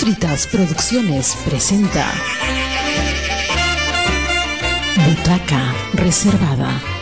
Postritas Producciones presenta Butaca Reservada.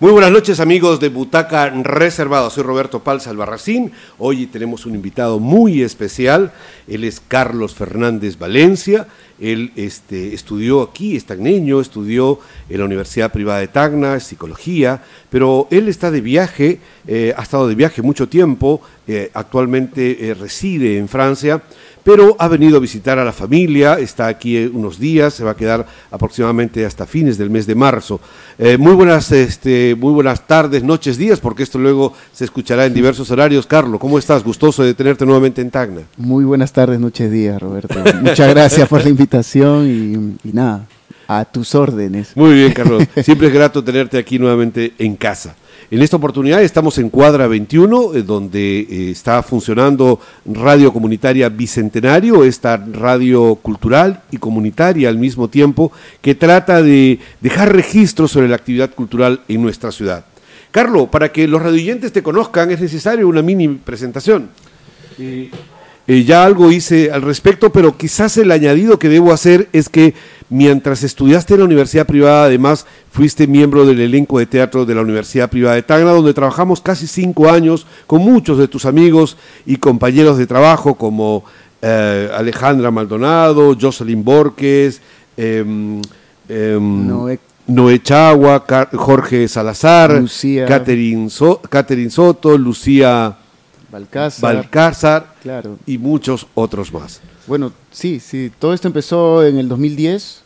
Muy buenas noches amigos de Butaca Reservada, soy Roberto Palza Albarracín, hoy tenemos un invitado muy especial, él es Carlos Fernández Valencia, él este, estudió aquí, es tagneño, estudió en la Universidad Privada de Tacna, psicología, pero él está de viaje, eh, ha estado de viaje mucho tiempo, eh, actualmente eh, reside en Francia, pero ha venido a visitar a la familia, está aquí unos días, se va a quedar aproximadamente hasta fines del mes de marzo. Eh, muy, buenas, este, muy buenas tardes, noches, días, porque esto luego se escuchará en diversos horarios. Carlos, ¿cómo estás? Gustoso de tenerte nuevamente en Tacna. Muy buenas tardes, noches, días, Roberto. Muchas gracias por la invitación y, y nada, a tus órdenes. Muy bien, Carlos. Siempre es grato tenerte aquí nuevamente en casa. En esta oportunidad estamos en Cuadra 21, eh, donde eh, está funcionando Radio Comunitaria Bicentenario, esta radio cultural y comunitaria al mismo tiempo, que trata de dejar registros sobre la actividad cultural en nuestra ciudad. Carlos, para que los radioyentes te conozcan es necesario una mini presentación. Eh, ya algo hice al respecto, pero quizás el añadido que debo hacer es que Mientras estudiaste en la Universidad Privada, además fuiste miembro del elenco de teatro de la Universidad Privada de Tacna, donde trabajamos casi cinco años con muchos de tus amigos y compañeros de trabajo como eh, Alejandra Maldonado, Jocelyn Borges, em, em, Noé. Chagua, Jorge Salazar, Catherine, Soto, Lucía Balcázar, claro. y muchos otros más. Bueno, sí, sí, todo esto empezó en el 2010,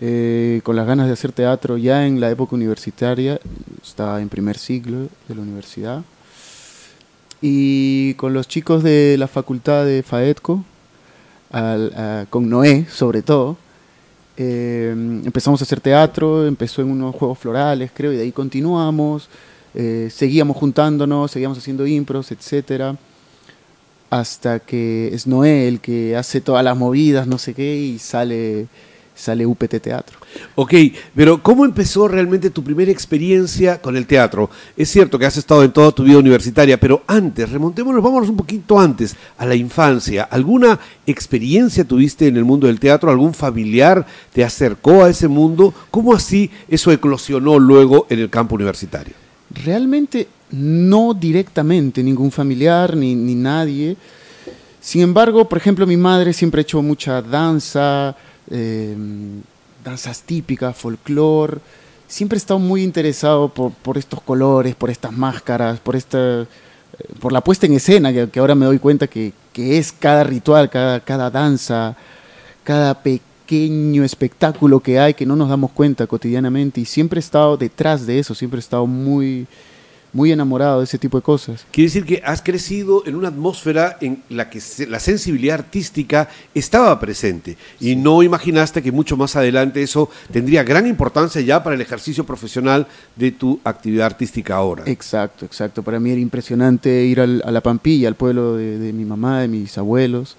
eh, con las ganas de hacer teatro. Ya en la época universitaria, estaba en primer siglo de la universidad, y con los chicos de la facultad de FAETCO, con Noé sobre todo, eh, empezamos a hacer teatro, empezó en unos juegos florales, creo, y de ahí continuamos, eh, seguíamos juntándonos, seguíamos haciendo impros, etcétera hasta que es Noé el que hace todas las movidas, no sé qué, y sale, sale UPT Teatro. Ok, pero ¿cómo empezó realmente tu primera experiencia con el teatro? Es cierto que has estado en toda tu vida universitaria, pero antes, remontémonos, vámonos un poquito antes, a la infancia. ¿Alguna experiencia tuviste en el mundo del teatro? ¿Algún familiar te acercó a ese mundo? ¿Cómo así eso eclosionó luego en el campo universitario? Realmente no directamente, ningún familiar ni, nadie. Sin embargo, por ejemplo, mi madre siempre ha hecho mucha danza, em, danzas típicas, folclore. Siempre he estado muy interesado por, estos colores, por estas máscaras, por esta eh, por la puesta en escena, que, ahora me doy cuenta que, es cada ritual, cada, cada danza, cada pequeño espectáculo que hay que no nos damos cuenta cotidianamente. Y siempre he estado detrás de eso, siempre he estado muy, muy enamorado de ese tipo de cosas. Quiere decir que has crecido en una atmósfera en la que la sensibilidad artística estaba presente y no imaginaste que mucho más adelante eso tendría gran importancia ya para el ejercicio profesional de tu actividad artística ahora. Exacto, exacto. Para mí era impresionante ir a la Pampilla, al pueblo de, mi mamá, de mis abuelos,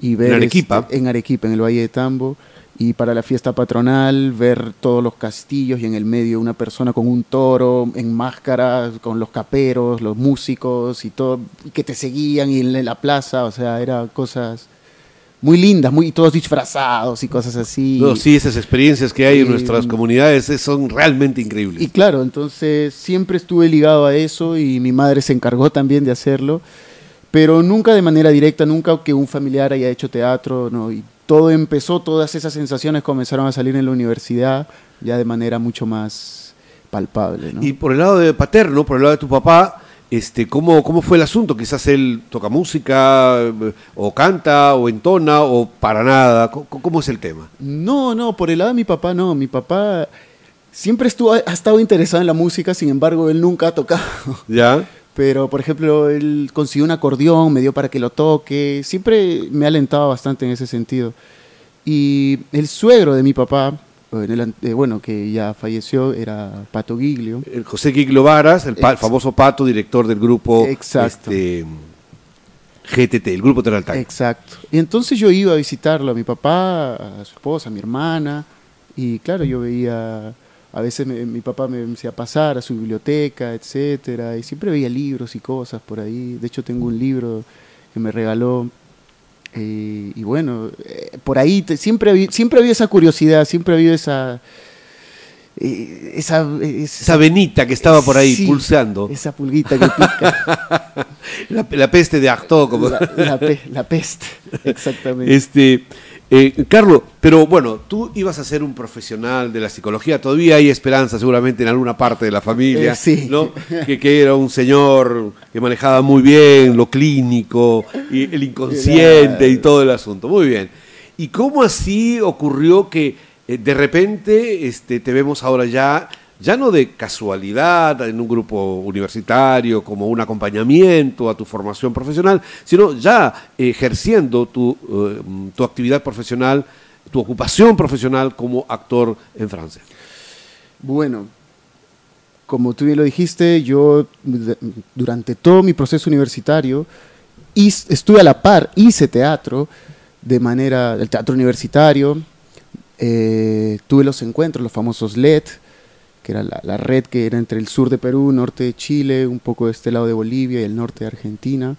y ver... En Arequipa. Este, en Arequipa, en el Valle de Tambo y para la fiesta patronal ver todos los castillos y en el medio una persona con un toro en máscara, con los caperos, los músicos y todo, que te seguían y en la plaza, o sea, eran cosas muy lindas, muy todos disfrazados y cosas así. No, sí, esas experiencias que hay en nuestras comunidades son realmente increíbles. Y claro, entonces siempre estuve ligado a eso y mi madre se encargó también de hacerlo, pero nunca de manera directa, nunca que un familiar haya hecho teatro, no, y todo empezó, todas esas sensaciones comenzaron a salir en la universidad ya de manera mucho más palpable. Y por el lado de paterno, por el lado de tu papá, este, ¿cómo, ¿cómo fue el asunto? Quizás él toca música, o canta, o entona, o para nada. ¿Cómo, es el tema? No, no, por el lado de mi papá no. Mi papá siempre estuvo, ha estado interesado en la música, sin embargo, él nunca ha tocado. ¿Ya? Pero por ejemplo, él consiguió un acordeón, me dio para que lo toque, siempre me ha alentado bastante en ese sentido. Y el suegro de mi papá, eh, bueno, que ya falleció, era Pato Giglio. El José Giglio Varas, el, famoso Pato, director del grupo este, GTT, el grupo Teraltán. Exacto. Y entonces yo iba a visitarlo, a mi papá, a su esposa, a mi hermana, y claro, yo veía a veces me- mi papá me hacía pasar a su biblioteca, etcétera, y siempre veía libros y cosas por ahí. De hecho, tengo un libro que me regaló. eh, y bueno, eh, por ahí te- siempre, había, siempre había esa curiosidad, siempre había esa. eh, esa, Esa venita que estaba por ahí Sí, pulsando. Esa pulguita que pica. La, la peste de Artaud, como... la, la pe- la peste, exactamente. Este, eh, Carlos, pero bueno, tú ibas a ser un profesional de la psicología, todavía hay esperanza seguramente en alguna parte de la familia, Eh, sí. ¿no? Que, que era un señor que manejaba muy bien lo clínico, y el inconsciente y todo el asunto, muy bien. ¿Y cómo así ocurrió que eh, de repente este, te vemos ahora ya, ya no de casualidad en un grupo universitario, como un acompañamiento a tu formación profesional, sino ya ejerciendo tu, eh, actividad profesional, tu ocupación profesional como actor en Francia? Bueno, como tú bien lo dijiste, yo durante todo mi proceso universitario estuve a la par, hice teatro de manera, el teatro universitario, eh, tuve los encuentros, los famosos LED, que era la, la red que era entre el sur de Perú, norte de Chile, un poco de este lado de Bolivia y el norte de Argentina.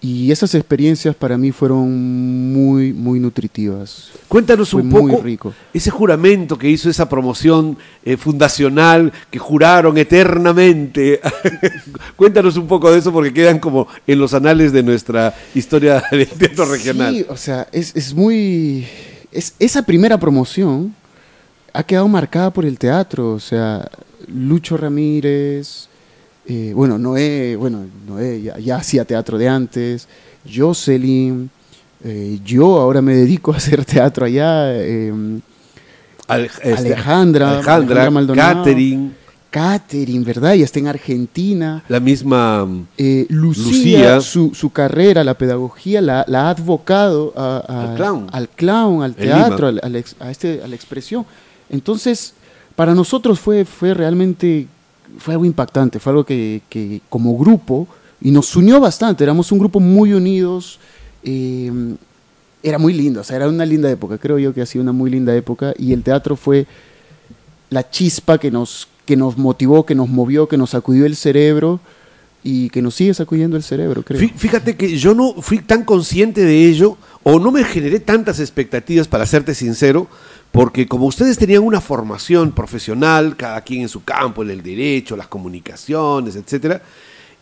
Y esas experiencias para mí fueron muy, muy nutritivas. Cuéntanos Fue un muy poco rico. ese juramento que hizo esa promoción eh, fundacional que juraron eternamente. Cuéntanos un poco de eso porque quedan como en los anales de nuestra historia del teatro regional. Sí, o sea, es, es muy... Es, esa primera promoción ha quedado marcada por el teatro, o sea, Lucho Ramírez, eh, bueno, Noé, bueno, Noé ya, ya hacía teatro de antes, Jocelyn, eh, yo ahora me dedico a hacer teatro allá, eh, Al- este, Alejandra, Alejandra, Maldonado. Catherine, Catherine, ¿verdad? Ya está en Argentina. la misma Eh, Lucía, Lucía. Su, su carrera, la pedagogía, la, la ha advocado a- a- Al clown. al, clown, al En teatro, al- al ex- a, este, a la expresión. Entonces, para nosotros fue, fue realmente fue algo impactante, fue algo que, que como grupo, y nos unió bastante, éramos un grupo muy unidos, eh, era muy lindo, o sea, era una linda época, creo yo que ha sido una muy linda época, y el teatro fue la chispa que nos, que nos motivó, que nos movió, que nos sacudió el cerebro y que nos sigue sacudiendo el cerebro, creo. Fí- Fíjate que yo no fui tan consciente de ello o no me generé tantas expectativas, para serte sincero, porque como ustedes tenían una formación profesional, cada quien en su campo, en el derecho, las comunicaciones, etcétera,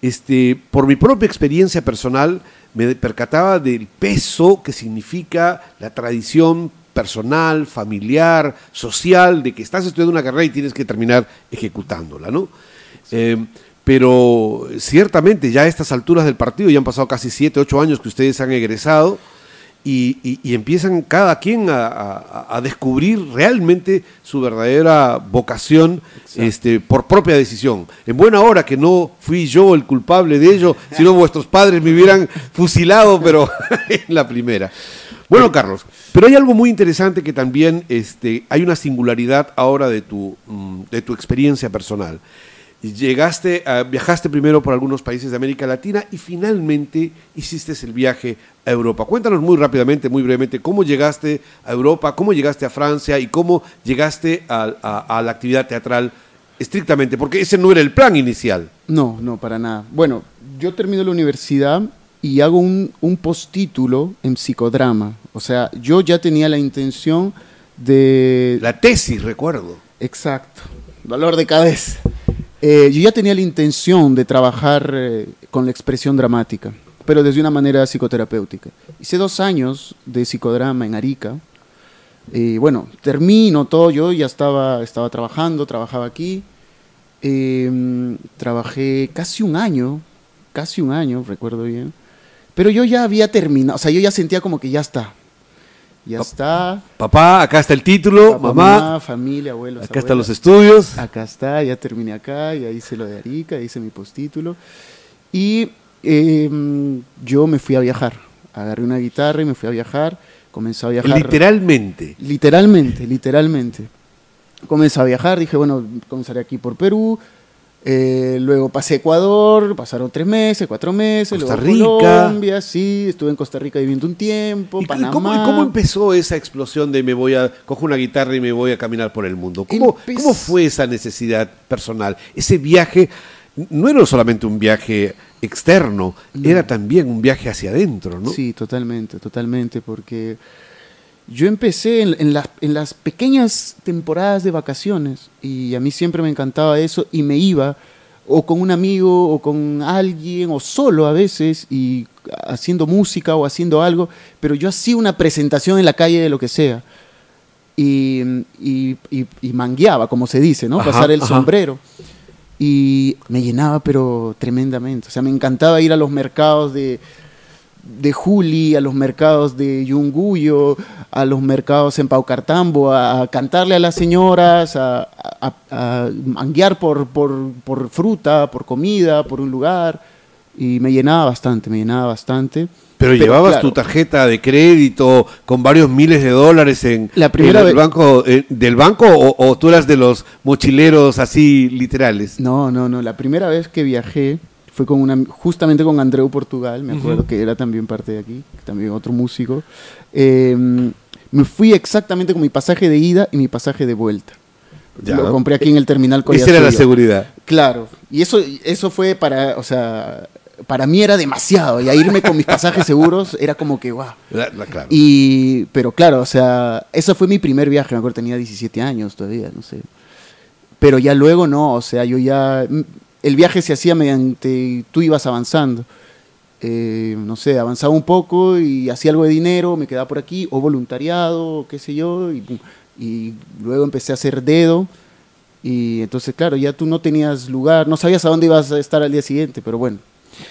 este, por mi propia experiencia personal me percataba del peso que significa la tradición personal, familiar, social, de que estás estudiando una carrera y tienes que terminar ejecutándola, ¿no? Eh, pero ciertamente ya a estas alturas del partido, ya han pasado casi siete, ocho años que ustedes han egresado y, y- y empiezan cada quien a, a- a descubrir realmente su verdadera vocación este, por propia decisión. En buena hora que no fui yo el culpable de ello, sino vuestros padres me hubieran fusilado, pero en la primera. Bueno, Carlos, pero hay algo muy interesante que también este, hay una singularidad ahora de tu, mm, de tu experiencia personal. Llegaste, a- viajaste primero por algunos países de América Latina y finalmente hiciste el viaje a Europa. Cuéntanos muy rápidamente, muy brevemente, cómo llegaste a Europa, cómo llegaste a Francia y cómo llegaste a, a- a la actividad teatral estrictamente, porque ese no era el plan inicial. No, no, para nada. Bueno, yo termino la universidad y hago un, un postítulo en psicodrama. O sea, yo ya tenía la intención de... La tesis, recuerdo. Exacto, dolor de cabeza. Eh, yo ya tenía la intención de trabajar eh, con la expresión dramática, pero desde una manera psicoterapéutica. Hice dos años de psicodrama en Arica. Y bueno, termino todo, yo ya estaba, estaba trabajando, trabajaba aquí. Eh, trabajé casi un año, casi un año, recuerdo bien. Pero yo ya había terminado, o sea, yo ya sentía como que ya está. Ya está. Papá, acá está el título, Papá, mamá, familia, abuelos. acá están los abuelas. estudios. Acá está, ya terminé acá, ya hice lo de Arica, hice mi postítulo. Y eh, yo me fui a viajar. Agarré una guitarra y me fui a viajar. Comencé a viajar. Literalmente. Literalmente, literalmente. Comencé a viajar, dije, bueno, comenzaré aquí por Perú. Eh, luego pasé a Ecuador, pasaron tres meses, cuatro meses, Costa luego Rica. Colombia, sí, estuve en Costa Rica viviendo un tiempo, ¿Y Panamá. cómo, y cómo empezó esa explosión de me voy a, cojo una guitarra y me voy a caminar por el mundo? ¿Cómo, Empe- cómo fue esa necesidad personal? Ese viaje no era solamente un viaje externo, era también un viaje hacia adentro, ¿no? Sí, totalmente, totalmente, porque yo empecé en, en las, en las pequeñas temporadas de vacaciones y a mí siempre me encantaba eso y me iba o con un amigo o con alguien o solo a veces y haciendo música o haciendo algo, pero yo hacía una presentación en la calle de lo que sea y, y, y- y mangueaba, como se dice, ¿no? Ajá, Pasar el ajá. sombrero. Y me llenaba, pero tremendamente. O sea, me encantaba ir a los mercados de, de Juli, a los mercados de Yunguyo, a los mercados en Paucartambo, a, a cantarle a las señoras, a, a, a manguear por, por, por fruta, por comida, por un lugar. Y me llenaba bastante, me llenaba bastante. Pero, llevabas claro, tu tarjeta de crédito con varios miles de dólares en, La primera en el vez- banco eh, del banco o, o tú eras de los mochileros así literales. No, no, no. La primera vez que viajé fue con una, justamente con Andreu Portugal, me acuerdo que era también parte de aquí, también otro músico. Eh, me fui exactamente con mi pasaje de ida y mi pasaje de vuelta. Ya. Lo compré aquí en el terminal Esa era la seguridad. Claro. Y eso, eso fue para, o sea, para mí era demasiado. Y a irme con mis pasajes seguros era como que, guau. La- la- claro. Y, pero claro, o sea, ese fue mi primer viaje, me acuerdo, tenía 17 años todavía, no sé. Pero ya luego no, o sea, yo ya, el viaje se hacía mediante, tú ibas avanzando. Eh, no sé, avanzaba un poco y hacía algo de dinero, me quedaba por aquí, o voluntariado, o qué sé yo, y, luego empecé a hacer dedo. Y entonces, claro, ya tú no tenías lugar, no sabías a dónde ibas a estar al día siguiente, pero bueno.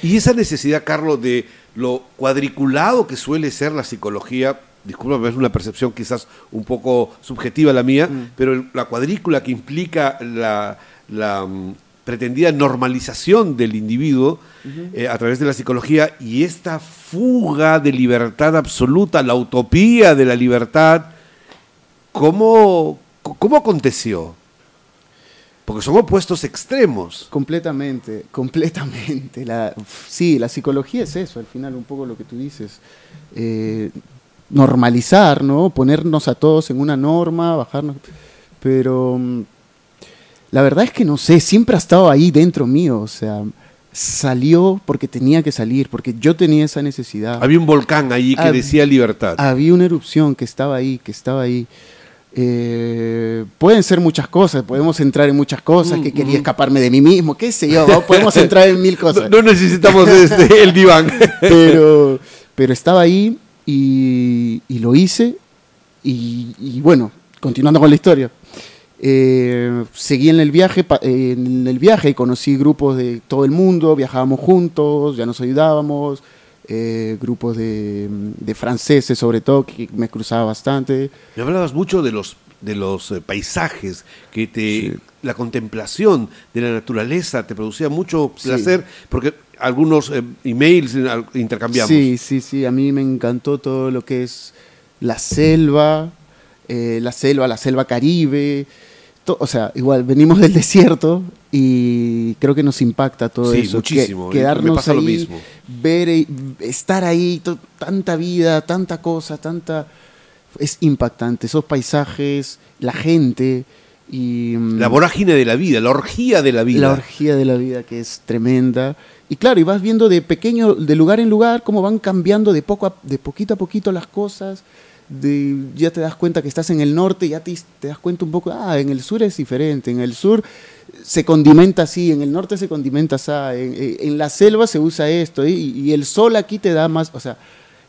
Y esa necesidad, Carlos, de lo cuadriculado que suele ser la psicología, discúlpame, es una percepción quizás un poco subjetiva la mía, pero el- la cuadrícula que implica la, la, mm, pretendida normalización del individuo eh, a través de la psicología y esta fuga de libertad absoluta, la utopía de la libertad, ¿cómo, cómo aconteció? Porque son opuestos extremos. Completamente, completamente. La, sí, la psicología es eso, al final un poco lo que tú dices. Eh, normalizar, ¿no? Ponernos a todos en una norma, bajarnos. Pero mm, la verdad es que no sé, siempre ha estado ahí dentro mío, o sea, salió porque tenía que salir, porque yo tenía esa necesidad. Había un volcán ahí que Hab- decía libertad. Había una erupción que estaba ahí, que estaba ahí. Eh, pueden ser muchas cosas, podemos entrar en muchas cosas, que quería escaparme de mí mismo, qué sé yo, ¿no? podemos entrar en mil No, cosas. no necesitamos este, el diván. Pero, pero estaba ahí y, y lo hice y, y bueno, continuando con la historia. Eh, seguí en el viaje, eh, en el viaje y conocí grupos de todo el mundo, viajábamos juntos, ya nos ayudábamos, eh, grupos de, de franceses sobre todo, que me cruzaba bastante. Me hablabas mucho de los de los eh, paisajes, que te la contemplación de la naturaleza te producía mucho Sí. placer, porque algunos eh, emails intercambiamos. Sí, sí, sí, a mí me encantó todo lo que es la selva, la selva, la selva caribe, o sea, igual venimos del desierto y creo que nos impacta todo Sí, eso. muchísimo, que- me quedarnos pasa lo ahí, mismo. ver, eh, estar ahí, tanta vida, tanta cosa, tanta... Es impactante, esos paisajes, la gente y... mm, La vorágine de la vida, la orgía de la vida. la orgía de la vida que es tremenda. Y claro, y vas viendo de pequeño, de lugar en lugar, cómo van cambiando de poco a, de poquito a poquito las cosas. De, ya te das cuenta que estás en el norte, ya te, te das cuenta un poco, ah, en el sur es diferente, en el sur se condimenta así, en el norte se condimenta así, en, en- en la selva se usa esto, y, y el sol aquí te da más, o sea,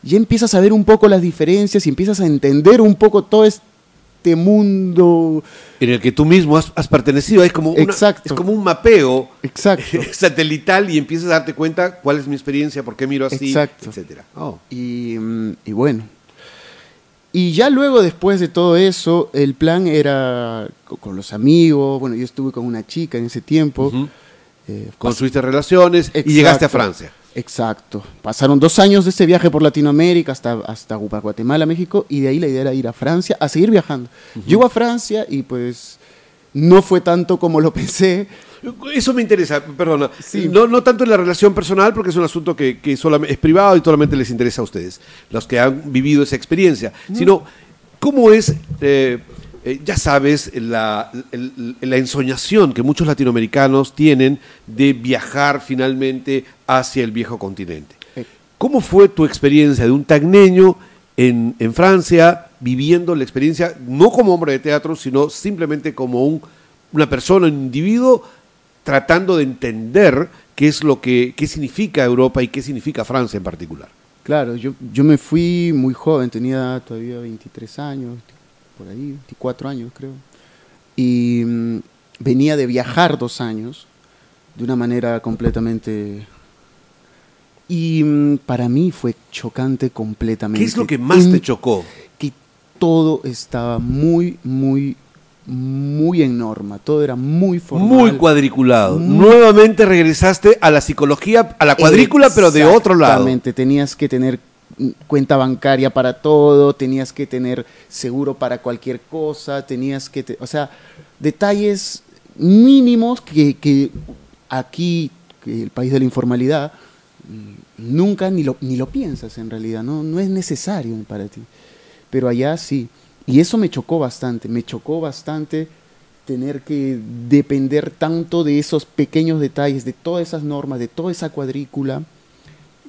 ya empiezas a ver un poco las diferencias y empiezas a entender un poco todo este mundo. en el que tú mismo has, has pertenecido. Es como, una- Exacto. es como un mapeo Exacto. satelital y empiezas a darte cuenta cuál es mi experiencia, por qué miro así, Exacto. etcétera. Oh. Y, mm, y bueno. Y ya luego, después de todo eso, el plan era co- con los amigos. Bueno, yo estuve con una chica en ese tiempo. Ujú. eh, Construiste relaciones y llegaste a Francia. Exacto. Pasaron dos años de este viaje por Latinoamérica hasta, hasta Gu- Guatemala, México, y de ahí la idea era ir a Francia, a seguir viajando. Llego a Francia y pues no fue tanto como lo pensé. Eso me interesa, perdona. Sí. No, no tanto en la relación personal, porque es un asunto que, que solamente, es privado y solamente les interesa a ustedes, los que han vivido esa experiencia, sino cómo es, eh, eh, ya sabes, la, ensoñación que muchos latinoamericanos tienen de viajar finalmente hacia el viejo continente. ¿Cómo fue tu experiencia de un tagneño en, en Francia, viviendo la experiencia, no como hombre de teatro, sino simplemente como un, una persona, un individuo, tratando de entender qué es lo que qué significa Europa y qué significa Francia en particular? Claro, yo, yo me fui muy joven, tenía todavía 23 años, por ahí, 24 años creo. Y mm, venía de viajar dos años de una manera completamente... Y mm, para mí fue chocante completamente. ¿Qué es lo que más En- te chocó? Que todo estaba muy, muy, muy en norma, todo era muy formal. Muy cuadriculado. Muy- Nuevamente regresaste a la psicología, a la cuadrícula, pero de otro lado. Exactamente, tenías que tener mm, cuenta bancaria para todo, tenías que tener seguro para cualquier cosa, tenías que, te- o sea, detalles mínimos que, que aquí, que el país de la informalidad, mm, nunca ni lo, ni lo piensas en realidad, ¿no? no es necesario para ti. Pero allá sí. Y eso me chocó bastante, me chocó bastante tener que depender tanto de esos pequeños detalles, de todas esas normas, de toda esa cuadrícula,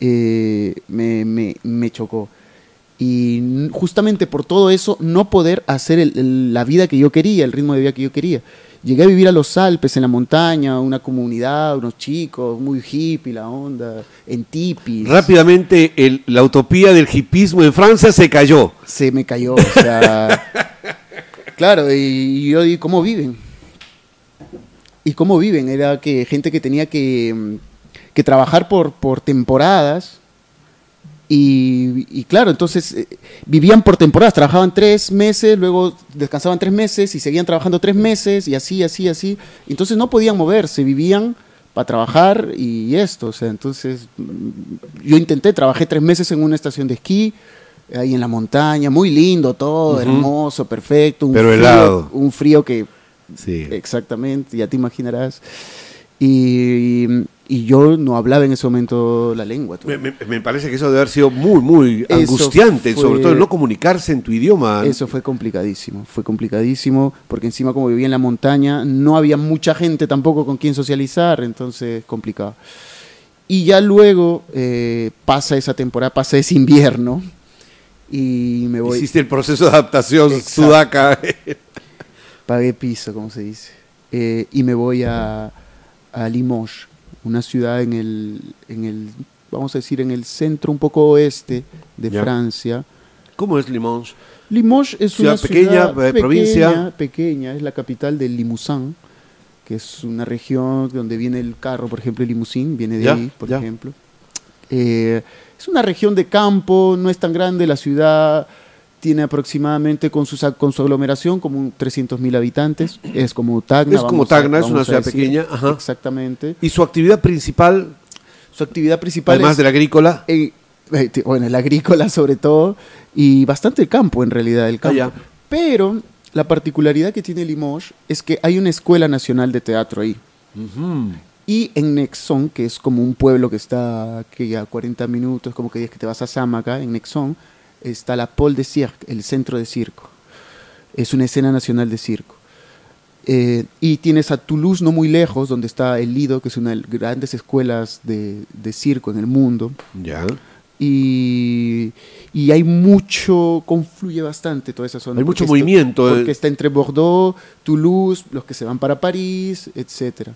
eh, me, me- me chocó. Y justamente por todo eso, no poder hacer la vida que yo quería, el ritmo de vida que yo quería. Llegué a vivir a los Alpes, en la montaña, una comunidad, unos chicos, muy hippie la onda, en tipis. Rápidamente el- la utopía del hipismo en Francia se cayó. se me cayó. O sea, claro, y, yo digo, ¿cómo viven? ¿Y cómo viven? Era que gente que tenía que, mm, que trabajar por, por temporadas. Y, y claro, entonces eh, vivían por temporadas, trabajaban tres meses, luego descansaban tres meses y seguían trabajando tres meses y así, así, así. Entonces no podían moverse, vivían para trabajar y esto. O sea, entonces mm, yo intenté, trabajé tres meses en una estación de esquí, ahí en la montaña, muy lindo todo, hermoso, perfecto. Un Pero frío, helado. Un frío que Sí. Exactamente, ya te imaginarás. Y, y yo no hablaba en ese momento la lengua. Me, me- me parece que eso debe haber sido muy, muy Eso angustiante, fue- sobre todo el no comunicarse en tu idioma. Eso fue complicadísimo, fue complicadísimo, porque encima como vivía en la montaña, no había mucha gente tampoco con quien socializar, entonces complicado. Y ya luego eh, pasa esa temporada, pasa ese invierno, y me voy, Hiciste el proceso de adaptación Exacto. sudaca. pagué piso, como se dice, eh, y me voy a, a Limoges, una ciudad en el, en el, vamos a decir, en el centro un poco oeste de. Francia. ¿Cómo es Limoges? Limoges es Ciudad una pequeña, ciudad eh, pequeña, provincia. pequeña, es la capital del Limousin, que es una región donde viene el carro, por ejemplo, el limusín, viene de ahí, por ejemplo. Eh, es una región de campo, no es tan grande, la ciudad tiene aproximadamente con su, con su aglomeración como un 300.000 habitantes, es como Tacna. Es como a- Tacna, es una ciudad decir. pequeña, ajá. Exactamente. Y su actividad principal, Su actividad principal además es de la agrícola, eh, bueno, el agrícola sobre todo, y bastante campo en realidad, el campo. Ah. Pero la particularidad que tiene Limoges es que hay una escuela nacional de teatro ahí. Y en Nexon, que es como un pueblo que está aquí a 40 minutos, como que dices que te vas a Sámaga, en Nexon, está la Pole de Cirque, el centro de circo. Es una escena nacional de circo. Eh, y tienes a Toulouse, no muy lejos, donde está el Lido, que es una de las grandes escuelas de, de circo en el mundo. ya. Y, y hay mucho, confluye bastante toda esa zona. Hay mucho movimiento, eh. porque está entre Bordeaux, Toulouse, los que se van para París, etcétera.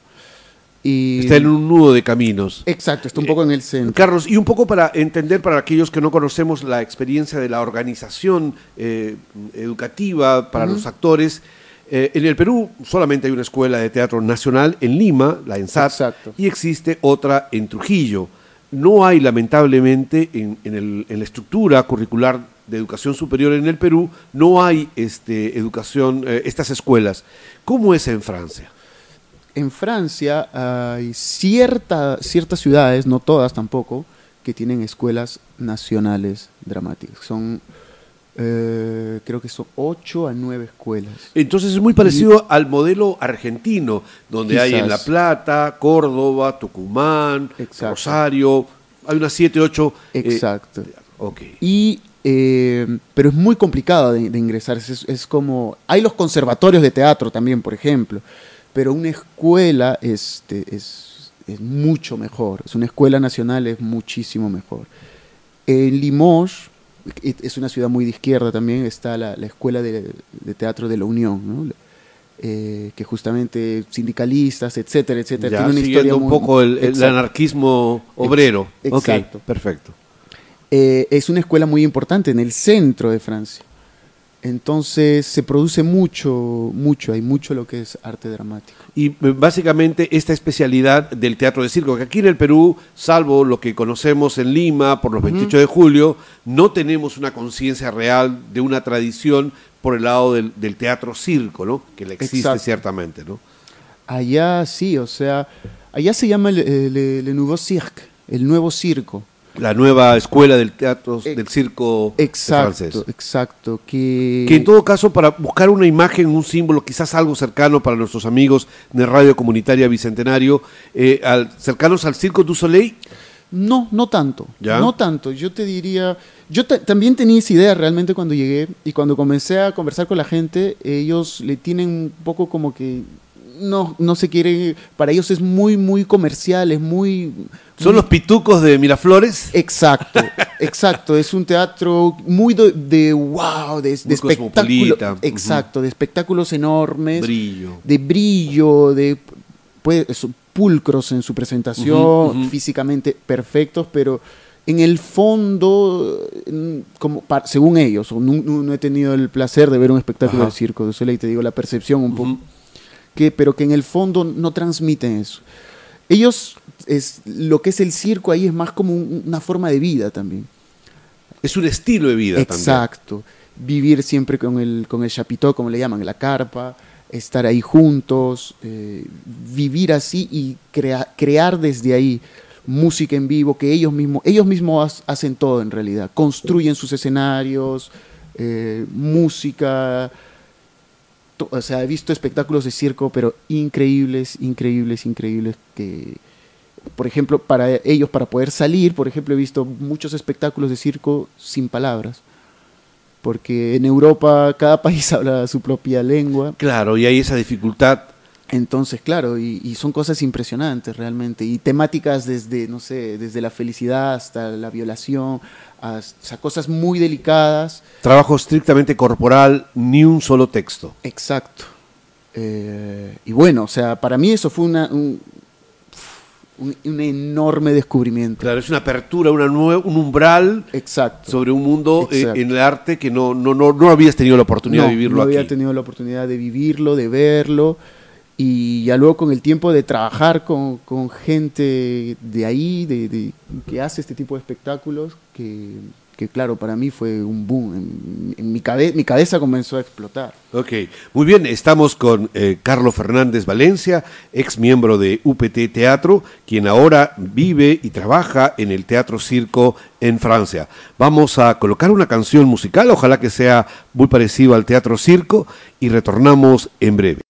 Y, Está en un nudo de caminos. Exacto, está un poco en el centro. Carlos, y un poco para entender para aquellos que no conocemos la experiencia de la organización eh, educativa para los actores, eh, en el Perú solamente hay una escuela de teatro nacional en Lima, la ENSAT, Exacto. y existe otra en Trujillo. No hay, lamentablemente, en, en el- en la estructura curricular de educación superior en el Perú, no hay este, educación, eh, estas escuelas. ¿Cómo es en Francia? En Francia hay cierta, ciertas ciudades, no todas tampoco, que tienen escuelas nacionales dramáticas. Son Eh, creo que son ocho a nueve escuelas. Entonces es muy parecido al modelo argentino, donde hay en La. Plata, Córdoba, Tucumán, Exacto. Rosario, hay unas siete, ocho. eh, Exacto. ok. Y, eh, pero es muy complicado de, de ingresar. Es, es como. Hay los conservatorios de teatro también, por ejemplo. Pero una escuela este, es, es mucho mejor. Es una escuela nacional, es muchísimo mejor. En Limoges, e- es una ciudad muy de izquierda también, está la, la Escuela de, de Teatro de la Unión, ¿no? Eh, que justamente sindicalistas, etcétera, etcétera. Ya, tiene una siguiendo historia un muy- poco el, anarquismo obrero. Exacto. perfecto. Eh, es una escuela muy importante en el centro de Francia. Entonces se produce mucho, mucho, hay mucho lo que es arte dramático. Y eh, básicamente esta especialidad del teatro de circo, que aquí en el Perú, salvo lo que conocemos en Lima por los 28 de julio, no tenemos una conciencia real de una tradición por el lado del, del teatro circo, ¿no? Que le existe Exacto. ciertamente, ¿no? Allá sí, o sea, allá se llama el, el- el Nouveau Cirque, el nuevo circo. La nueva escuela del teatro, del circo Exacto, francés. exacto. Que, Que en todo caso, para buscar una imagen, un símbolo, quizás algo cercano para nuestros amigos de Radio Comunitaria Bicentenario, eh, al- cercanos al Circo du Soleil, No, no tanto. ¿Ya? No tanto. Yo te diría. Yo ta- también tenía esa idea realmente cuando llegué y cuando comencé a conversar con la gente, ellos le tienen un poco como que. No, no se quiere. Para ellos es muy, muy comercial, es muy. Son los pitucos de Miraflores. Exacto, exacto. Es un teatro muy de, de wow, de, de Muy espectáculo. cosmopolita. Ujú. Exacto, de espectáculos enormes. Brillo. de brillo, de pues, pulcros en su presentación, físicamente perfectos, pero en el fondo, mm, como pa- según ellos, no, no- he tenido el placer de ver un espectáculo Ajá. de circo de Soleil, te digo la percepción un poco, que, pero que en el fondo no transmiten eso. Ellos, es, lo que es el circo ahí es más como un- una forma de vida también. Es un estilo de vida Exacto. Vivir siempre con el, con el chapiteau, como le llaman, la carpa, estar ahí juntos, eh, vivir así y crea- crear desde ahí música en vivo, que ellos mismos, ellos mismos ha- hacen todo en realidad, construyen sus escenarios, eh, música, o sea, he visto espectáculos de circo, pero increíbles, increíbles, increíbles, que, por ejemplo, para ellos, para poder salir, por ejemplo, he visto muchos espectáculos de circo sin palabras, porque en Europa cada país habla su propia lengua. Claro, y hay esa dificultad. entonces, claro, y, y son cosas impresionantes realmente, y temáticas desde, no sé, desde la felicidad hasta la violación, hasta cosas muy delicadas, Trabajo estrictamente corporal, ni un solo texto. Exacto. Eh, y bueno, o sea, para mí eso fue una, un, un- un enorme descubrimiento. Claro, es una apertura, una un umbral Exacto. sobre un mundo eh, en el arte que no, no, no, no habías tenido la oportunidad no, de vivirlo no aquí. había tenido la oportunidad de vivirlo, de verlo. Y ya luego con el tiempo de trabajar con, con gente de ahí, de, de- que hace este tipo de espectáculos, que, que claro, para mí fue un boom. Mi, mi cabeza comenzó a explotar. Ok, muy bien, estamos con eh, Carlos Fernández Valencia, ex miembro de UPT Teatro, quien ahora vive y trabaja en el Teatro Circo en Francia. Vamos a colocar una canción musical, ojalá que sea muy parecido al Teatro Circo, y retornamos en breve.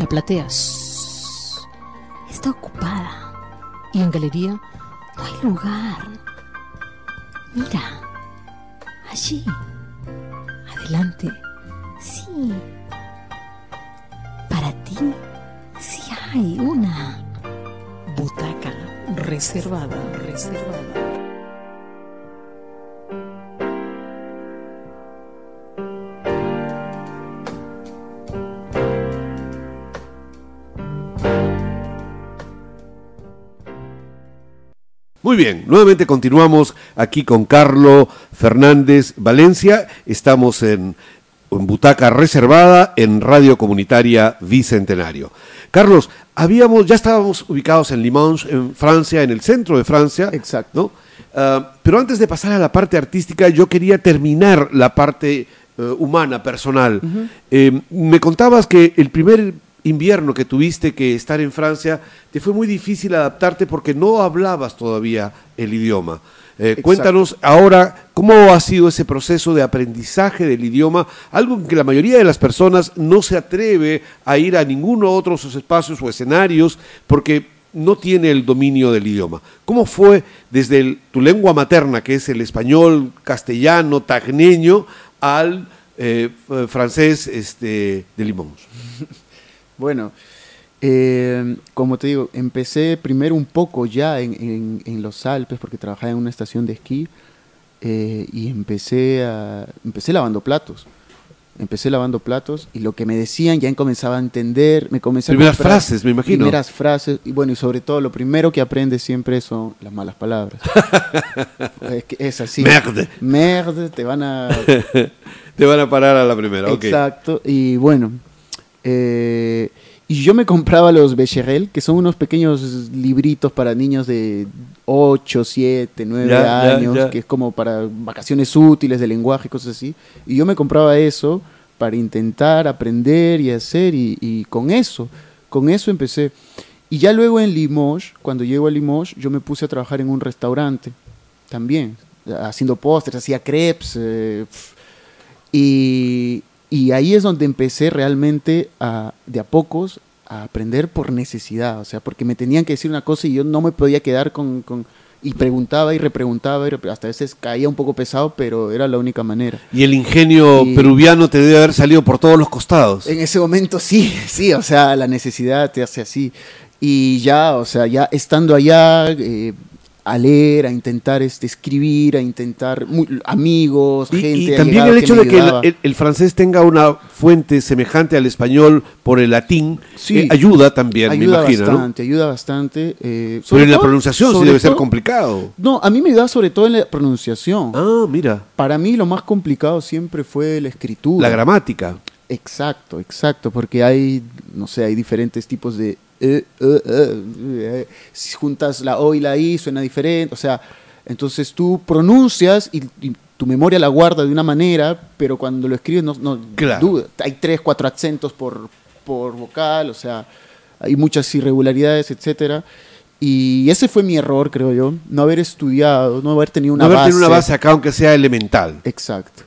La platea. Está ocupada. Y en galería no hay lugar. Muy bien, nuevamente continuamos aquí con Carlo Fernández Valencia. Estamos en, en Butaca Reservada en Radio Comunitaria Bicentenario. Carlos, habíamos, ya estábamos ubicados en Limoges, en Francia, en el centro de Francia. Exacto. ¿no? Ah, pero antes de pasar a la parte artística, yo quería terminar la parte eh, humana, personal. Eh, me contabas que el primer invierno que tuviste que estar en Francia, te fue muy difícil adaptarte porque no hablabas todavía el idioma. Eh, cuéntanos ahora cómo ha sido ese proceso de aprendizaje del idioma, algo en que la mayoría de las personas no se atreve a ir a ninguno otro de sus espacios o escenarios porque no tiene el dominio del idioma. ¿Cómo fue desde el- tu lengua materna, que es el español, castellano, tagneño, al eh, francés este, de Limoges? Bueno, eh, como te digo, empecé primero un poco ya en, en- en los Alpes porque trabajaba en una estación de esquí eh, y empecé, a, empecé lavando platos. Empecé lavando platos y lo que me decían ya comenzaba a entender, me comencé Primeras a frases, me imagino. Primeras frases y bueno, y sobre todo lo primero que aprendes siempre son las malas palabras. es, que es así. Merde. Merde, te van a Te van a parar a la primera, ok. Exacto, y bueno, eh, y yo me compraba los Becherel, que son unos pequeños libritos para niños de 8, 7, 9 Ya, ya, años, que es como para vacaciones útiles de lenguaje, cosas así. Y yo me compraba eso para intentar aprender y hacer, y, y con eso, con eso empecé. Y ya luego en Limoges, cuando llego a Limoges, yo me puse a trabajar en un restaurante también, haciendo postres, hacía crepes. eh, y, y ahí es donde empecé realmente a, de a pocos a aprender por necesidad, o sea, porque me tenían que decir una cosa y yo no me podía quedar con... con- y preguntaba y repreguntaba, y hasta a veces caía un poco pesado, pero era la única manera. Y el ingenio Y- peruviano te debe haber salido por todos los costados. En ese momento sí, sí, o sea, la necesidad te hace así. Y ya, o sea, ya estando allá, eh, a leer, a intentar este, escribir, a intentar amigos, Y, gente. y también el hecho de que el, ayudaba. el- el francés tenga una fuente semejante al español por el latín Sí. eh, ayuda también, ayuda me imagino, ¿no? bastante, ayuda bastante. eh, Pero sobre en la pronunciación sí debe ser complicado. No, a mí me ayuda sobre todo en la pronunciación. Ah, mira, Para mí lo más complicado siempre fue la escritura. la gramática. Exacto, exacto, porque hay, no sé, hay diferentes tipos de... eh, eh, eh, eh, si juntas la O y la I suena diferente, o sea, entonces tú pronuncias y, y tu memoria la guarda de una manera, pero cuando lo escribes no, no Claro. duda. Hay tres, cuatro acentos por, por vocal, o sea, hay muchas irregularidades, etcétera. Y ese fue mi error, creo yo, no haber estudiado, no haber tenido una no haber base. tenido una base acá, aunque sea elemental. Exacto.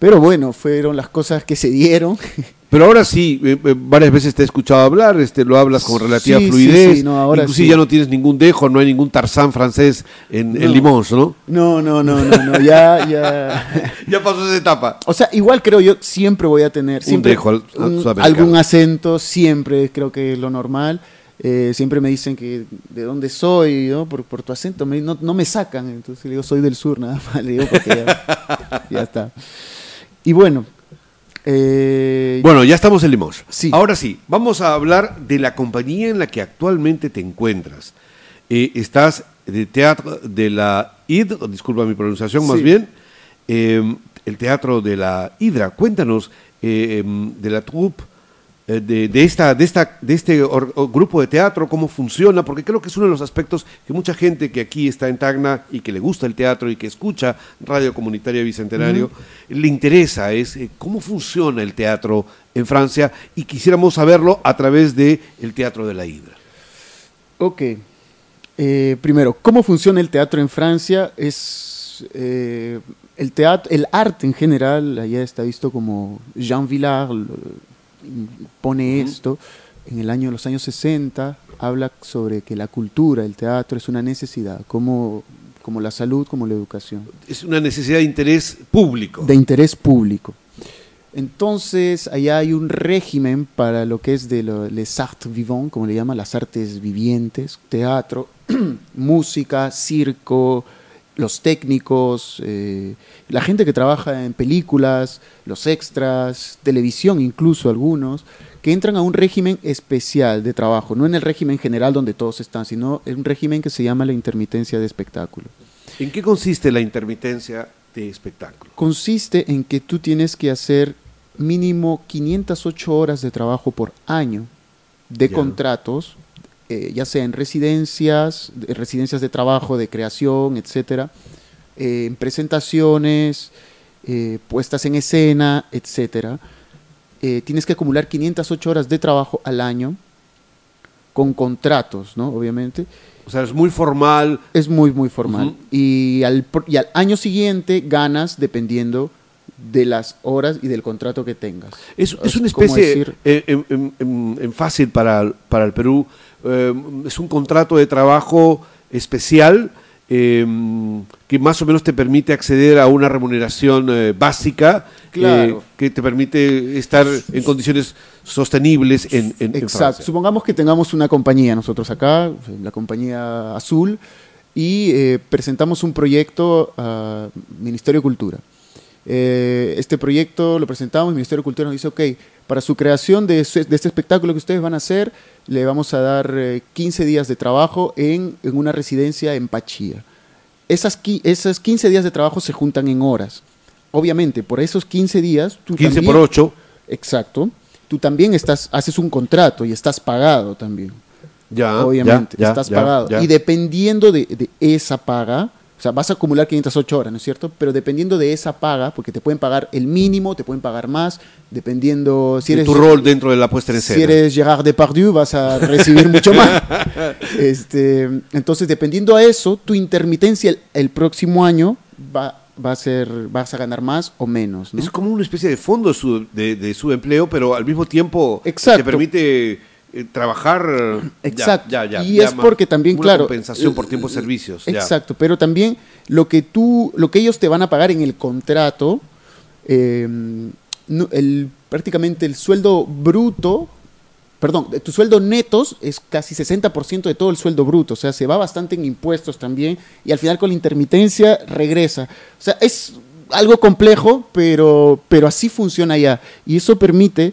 Pero bueno, fueron las cosas que se dieron. Pero ahora sí, eh, eh, varias veces te he escuchado hablar, este, lo hablas con relativa Sí, sí, fluidez. sí, no, ahora Inclusive sí. ya no tienes ningún dejo, no hay ningún tarzán francés en, en No. Limoges, ¿no? No, no, no, no, no, ya, ya. Ya pasó esa etapa. O sea, igual creo yo siempre voy a tener siempre dejo al- a- un- sudamericano. algún acento, siempre creo que es lo normal. Eh, siempre me dicen que de dónde soy, ¿no? Por, por tu acento, me- no, no me sacan. Entonces le digo, soy del sur, nada más. Le digo, porque ya, ya está. Y bueno, eh, Bueno, ya estamos en Limoges. Sí. Ahora sí, vamos a hablar de la compañía en la que actualmente te encuentras. Eh, estás de teatro de la ID, disculpa mi pronunciación más Sí. bien, eh, el teatro de la Hidra. Cuéntanos eh, em, de la troupe de, de esta, de, esta, de este or- grupo de teatro, cómo funciona, porque creo que es uno de los aspectos que mucha gente que aquí está en Tacna y que le gusta el teatro y que escucha Radio Comunitaria Bicentenario, le interesa, es eh, cómo funciona el teatro en Francia y quisiéramos saberlo a través de el Teatro de la Hidra. Ok. Eh, primero, ¿cómo funciona el teatro en Francia? Es eh, el teatro, el arte en general, allá está visto como Jean Villard pone esto en el año, los años 60, habla sobre que la cultura, el teatro es una necesidad, como, como la salud, como la educación Es una necesidad de interés público. de interés público. Entonces, allá hay un régimen para lo que es de lo- les arts vivants, como le llaman, las artes vivientes, teatro, música, circo, los técnicos, eh, la gente que trabaja en películas, los extras, televisión incluso algunos, que entran a un régimen especial de trabajo, no en el régimen general donde todos están, sino en un régimen que se llama la intermitencia de espectáculo. ¿En qué consiste la intermitencia de espectáculo? consiste en que tú tienes que hacer mínimo 508 horas de trabajo por año de Ya. contratos, eh, ya sea en residencias, de- residencias de trabajo, de creación, etcétera, eh, en presentaciones, eh, puestas en escena, etcétera. Tienes que acumular 508 horas de trabajo al año con contratos, ¿no? Obviamente. O sea, es muy formal. Es muy, muy formal. Y, al, pr- y al año siguiente ganas dependiendo de las horas y del contrato que tengas. Es, es una especie, en, en- en- en fácil para, para el Perú, eh, es un contrato de trabajo especial eh, que más o menos te permite acceder a una remuneración eh, básica Claro. que te permite estar en condiciones sostenibles en, en, en Exacto. Francia. Supongamos que tengamos una compañía nosotros acá, la compañía Azul, y eh, presentamos un proyecto a Ministerio de Cultura. Eh, este proyecto lo presentamos, el Ministerio de Cultura nos dice, ok, para su creación de, este espectáculo que ustedes van a hacer, le vamos a dar eh, 15 días de trabajo en, en una residencia en Pachía. Esas, esas 15 días de trabajo se juntan en horas. Obviamente, por esos 15 días... Tú 15 también- por 8, Exacto. Tú también estás, haces un contrato y estás pagado también. ya. Obviamente, ya, ya, estás ya, pagado. Y dependiendo de, de esa paga, o sea, vas a acumular 508 horas, ¿no es cierto? Pero dependiendo de esa paga, porque te pueden pagar el mínimo, te pueden pagar más, dependiendo si De eres tu rol dentro de la puesta en escena. si eres Gerard Depardieu vas a recibir mucho más. Este, entonces, dependiendo a eso, tu intermitencia el, el próximo año va, va a ser, vas a ganar más o menos. ¿no? Es como una especie de fondo de, su- de, de subempleo, pero al mismo tiempo Exacto. te permite eh, trabajar. ya, Exacto. ya, ya, y es porque también, una claro. compensación por eh, tiempo de servicios. Exacto, pero también lo que tú, lo que ellos te van a pagar en el contrato, eh, no- el, prácticamente el sueldo bruto, perdón, tu sueldo netos es casi 60% de todo el sueldo bruto, o sea, se va bastante en impuestos también y al final con la intermitencia regresa. O sea, es algo complejo, pero, pero así funciona ya y eso permite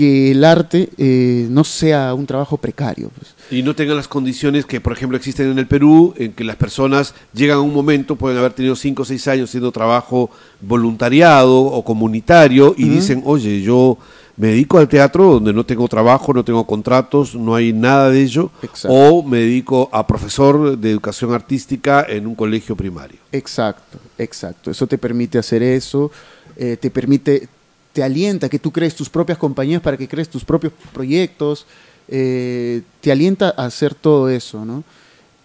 que el arte eh, no sea un trabajo precario. pues. Y no tengan las condiciones que, por ejemplo, existen en el Perú, en que las personas llegan a un momento, pueden haber tenido 5 o 6 años haciendo trabajo voluntariado o comunitario y dicen, oye, yo me dedico al teatro donde no tengo trabajo, no tengo contratos, no hay nada de ello, Exacto. o me dedico a profesor de educación artística en un colegio primario. Exacto, exacto. Eso te permite hacer eso, eh, te permite, te alienta que tú crees tus propias compañías para que crees tus propios proyectos, eh, te alienta a hacer todo eso, ¿no?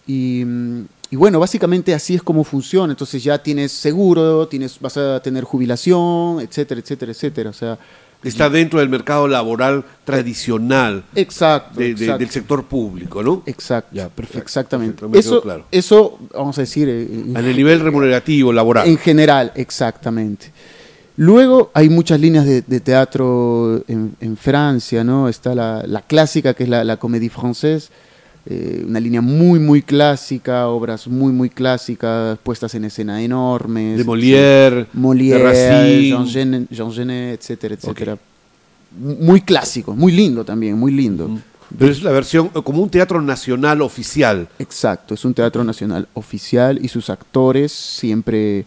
Y, mm, y bueno, básicamente así es como funciona. Entonces ya tienes seguro, tienes, vas a tener jubilación, etcétera, etcétera, etcétera. O sea, Está dentro del mercado laboral tradicional exacto, de- de- exacto. del sector público, ¿no? Exacto, Ya, perfecto, exactamente. perfecto, eso, claro. eso, vamos a decir, eh, en A nivel remunerativo, laboral. En general, exactamente. Luego hay muchas líneas de, de teatro en, en Francia, ¿no? Está la, la clásica, que es la, la comédie française, eh, una línea muy, muy clásica, obras muy, muy clásicas, puestas en escena enormes. de Molière, Molière, de Racine. Jean Genet, Jean Genet, etcétera, etcétera. Muy clásico, muy lindo también, muy lindo. Pero es la versión eh, como un teatro nacional oficial. Exacto, es un teatro nacional oficial y sus actores siempre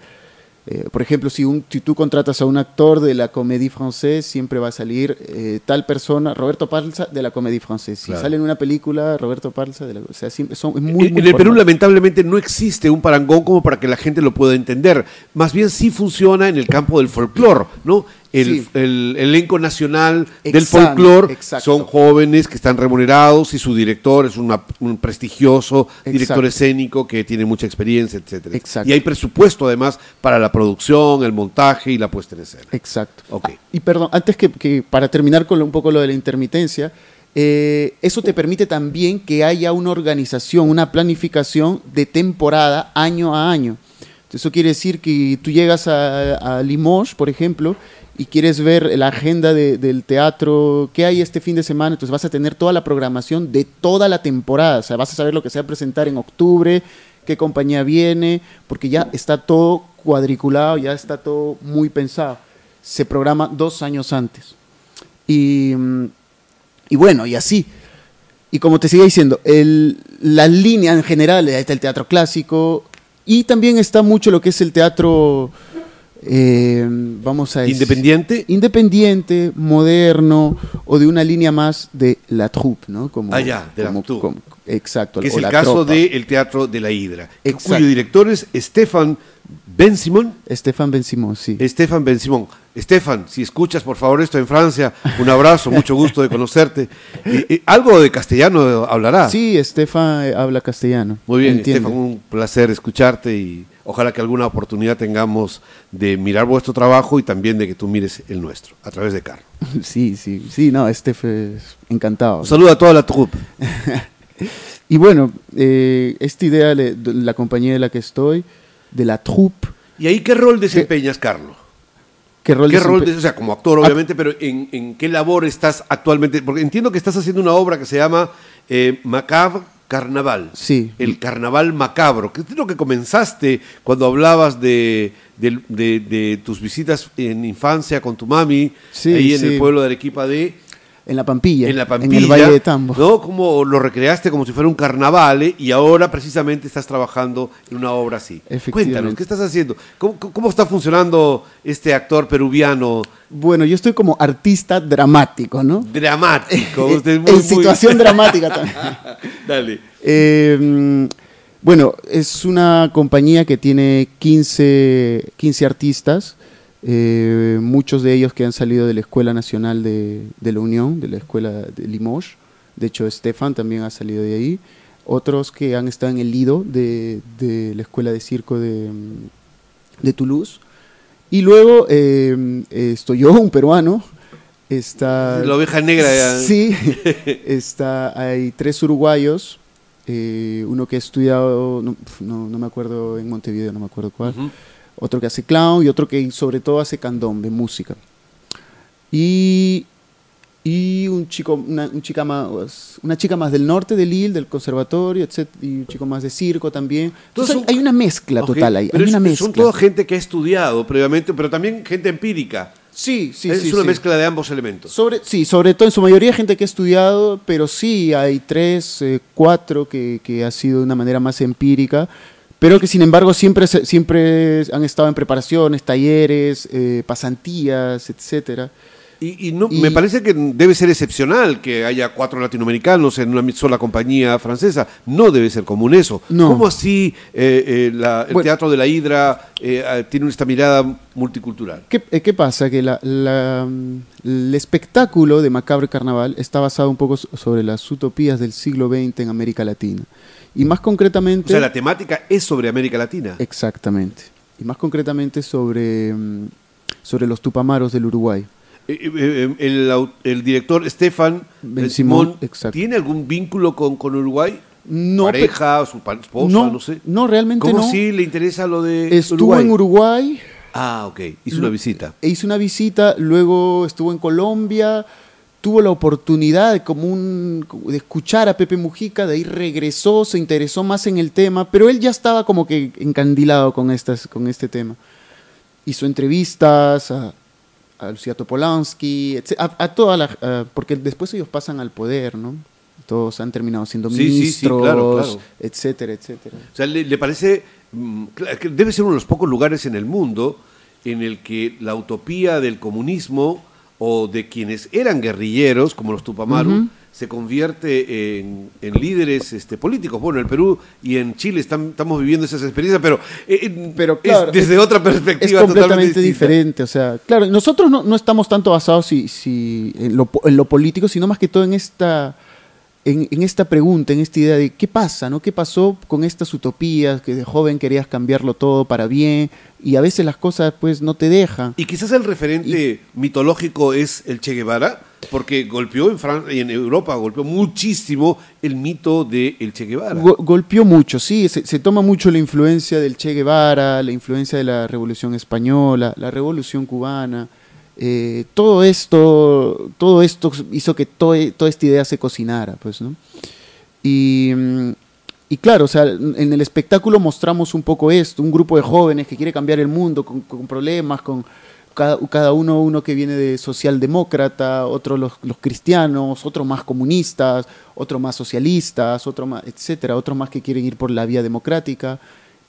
Eh, por ejemplo, si, un, si tú contratas a un actor de la Comédie Française, siempre va a salir eh, tal persona, Roberto Parza, de la Comédie Française. Si Claro. sale en una película, Roberto Parza, de la, o sea, siempre son es muy, en muy en el Perú lamentablemente no existe un parangón como para que la gente lo pueda entender. Más bien sí funciona en el campo del folclore, ¿no? El, Sí. el elenco nacional del Exacto, folclore exacto. son jóvenes que están remunerados y su director es una- un prestigioso director Exacto. escénico que tiene mucha experiencia, etcétera. Exacto. Y hay presupuesto además para la producción, el montaje y la puesta en escena. Exacto. Ok. Y perdón, antes que, que para terminar con un poco lo de la intermitencia, eh, eso te permite también que haya una organización, una planificación de temporada año a año. Eso quiere decir que tú llegas a, a Limoges, por ejemplo, y quieres ver la agenda de- del teatro, qué hay este fin de semana, entonces vas a tener toda la programación de toda la temporada, o sea, vas a saber lo que se va a presentar en octubre, qué compañía viene, porque ya está todo cuadriculado, ya está todo muy pensado. Se programa dos años antes. Y, mm, y bueno, y así. Y como te sigue diciendo, el, la línea en general, está el teatro clásico, y también está mucho lo que es el teatro, eh, vamos a decir, Independiente. independiente, moderno, o de una línea más de la troupe, ¿no? Como, Ah, ya, de la como- troupe. como- exacto. que es el la caso del Teatro de la Hidra, Exacto. cuyo director es Stefan Ben Simón. Estefan Ben Simón, sí. Estefan Ben Simón. Estefan, si escuchas por favor esto en Francia, un abrazo, mucho gusto de conocerte. Eh, eh, algo de castellano hablará. Sí, Estefan habla castellano. Muy bien. Estefan, un placer escucharte y ojalá que alguna oportunidad tengamos de mirar vuestro trabajo y también de que tú mires el nuestro, a través de Carlos. Sí, sí, sí, no, Estef es encantado. Un saludo a toda la troupe. Y bueno, eh, esta idea de, la compañía de la que estoy, de la troupe, ¿Y ahí qué rol desempeñas, Carlos? ¿qué rol, ¿Qué rol, de- o sea, como actor obviamente, pero en, en qué labor estás actualmente? Porque entiendo que estás haciendo una obra que se llama eh, Macabre Carnaval. Sí. El carnaval macabro. que es lo que comenzaste cuando hablabas de, del- de- de tus visitas en infancia con tu mami, Sí, ahí en sí. el pueblo de Arequipa de... En la Pampilla. En la Pampilla, En el Valle de Tambo. ¿no? Como lo recreaste como si fuera un carnaval ¿eh? y ahora precisamente estás trabajando en una obra así. Cuéntanos, ¿qué estás haciendo? ¿Cómo, cómo está funcionando este actor peruviano Bueno, yo estoy como artista dramático, ¿no? dramático? En- Usted es en situación dramática también. Dale. Mm, bueno, es una compañía que tiene 15, 15 artistas, eh, muchos de ellos que han salido de la Escuela Nacional de, de la Unión, de la Escuela de Limoges. De hecho, Estefan también ha salido de ahí. Otros que han estado en el Lido de, de la Escuela de Circo de, de Toulouse. Y luego eh, estoy yo, un peruano. Está, La oveja negra. ya. Sí, está, hay tres uruguayos, eh, uno que ha estudiado, no, no, no me acuerdo, en Montevideo, no me acuerdo cuál, otro que hace clown y otro que sobre todo hace candombe, música. Y, y un chico, una, un chica más, una chica más del norte de Lille, del conservatorio, etc., y un chico más de circo también. Entonces hay, son- hay una mezcla total ahí, hay es- una mezcla. Son toda gente que ha estudiado previamente, pero también gente empírica. Sí, sí, es sí. una sí. mezcla de ambos elementos. Sobre, sí, sobre todo en su mayoría gente que ha estudiado, pero sí hay tres, eh, cuatro que, que ha sido de una manera más empírica, pero que sin embargo siempre, siempre han estado en preparaciones, talleres, eh, pasantías, etcétera. Y, y no, Y- me parece que debe ser excepcional que haya cuatro latinoamericanos en una sola compañía francesa. No debe ser común eso. No. ¿Cómo así eh, eh, la- el Bueno. Teatro de la Hidra eh, eh, tiene esta mirada multicultural? ¿Qué, eh, qué pasa? Que la- la, el espectáculo de Macabre Carnaval está basado un poco so- sobre las utopías del siglo XX en América Latina. Y más O concretamente... sea, la temática es sobre América Latina. Exactamente. Y más concretamente sobre, mm, sobre los tupamaros del Uruguay. Eh, eh, eh, el, au- el director Stefan Ben Simón, Simón tiene algún vínculo con, con Uruguay? No, Pareja, su esposa, no, no, sé. no, realmente ¿Cómo no. sí le interesa lo de Estuvo Uruguay? en Uruguay, Ah, ok. Hizo una visita. e hizo una visita, luego estuvo en Colombia, tuvo la oportunidad de, como un, de escuchar a Pepe Mujica, de ahí regresó, se interesó más en el tema, pero él ya estaba como que encandilado con, estas, con este tema. Hizo entrevistas a, a Lucía Topolansky, etc- a, a toda la... a- porque después ellos pasan al poder, ¿no? todos han terminado siendo Sí, sí, sí, ministros, claro, claro. etcétera, etcétera. O sea, le, le parece, mm, debe ser uno de los pocos lugares en el mundo en el que la utopía del comunismo o de quienes eran guerrilleros, como los Tupamaru, se convierte en, en líderes este, políticos. Bueno, en el Perú y en Chile están- estamos viviendo esas experiencias, pero, eh, eh, Pero, es desde es- otra Es perspectiva completamente totalmente diferente, o sea, claro, nosotros no, no estamos tanto basados si, si en, lo, en lo político, sino más que todo en esta, en, en esta pregunta, en esta idea de qué pasa, ¿no? ¿Qué pasó con estas utopías que de joven querías cambiarlo todo para bien y a veces las cosas pues no te dejan? Y quizás el referente mitológico es el Che Guevara, porque golpeó en Francia en Europa, golpeó muchísimo el mito del el Che Guevara. Go- golpeó mucho, sí, se, se toma mucho la influencia del Che Guevara, la influencia de la Revolución Española, la Revolución Cubana. eh, todo esto, todo esto hizo que to- toda esta idea se cocinara, pues, ¿no? Y, y claro, o sea, en el espectáculo mostramos un poco esto, un grupo de jóvenes que quiere cambiar el mundo con, con problemas, con cada, uno, uno que viene de socialdemócrata, otro los, cristianos, otros más comunistas, otros más socialistas, otro más, etcétera, otros más que quieren ir por la vía democrática.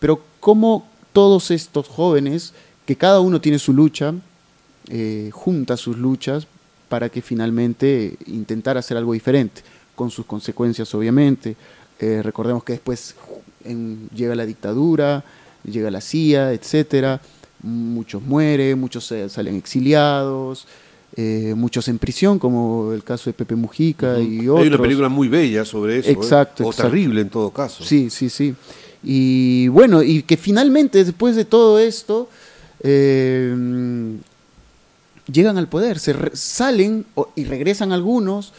Pero cómo todos estos jóvenes, que cada uno tiene su lucha, eh, junta sus luchas para que finalmente intentar hacer algo diferente, con sus consecuencias obviamente. Eh, recordemos que después llega la dictadura, llega la CIA, etcétera. Muchos mueren, muchos se- salen exiliados, eh, muchos en prisión, como el caso de Pepe Mujica y otros. Hay una película muy bella sobre eso. ¿eh? Exacto, O exacto. terrible en todo caso. Sí, sí, sí. Y bueno, y que finalmente, después de todo esto, eh, llegan al poder, se re- salen y regresan algunos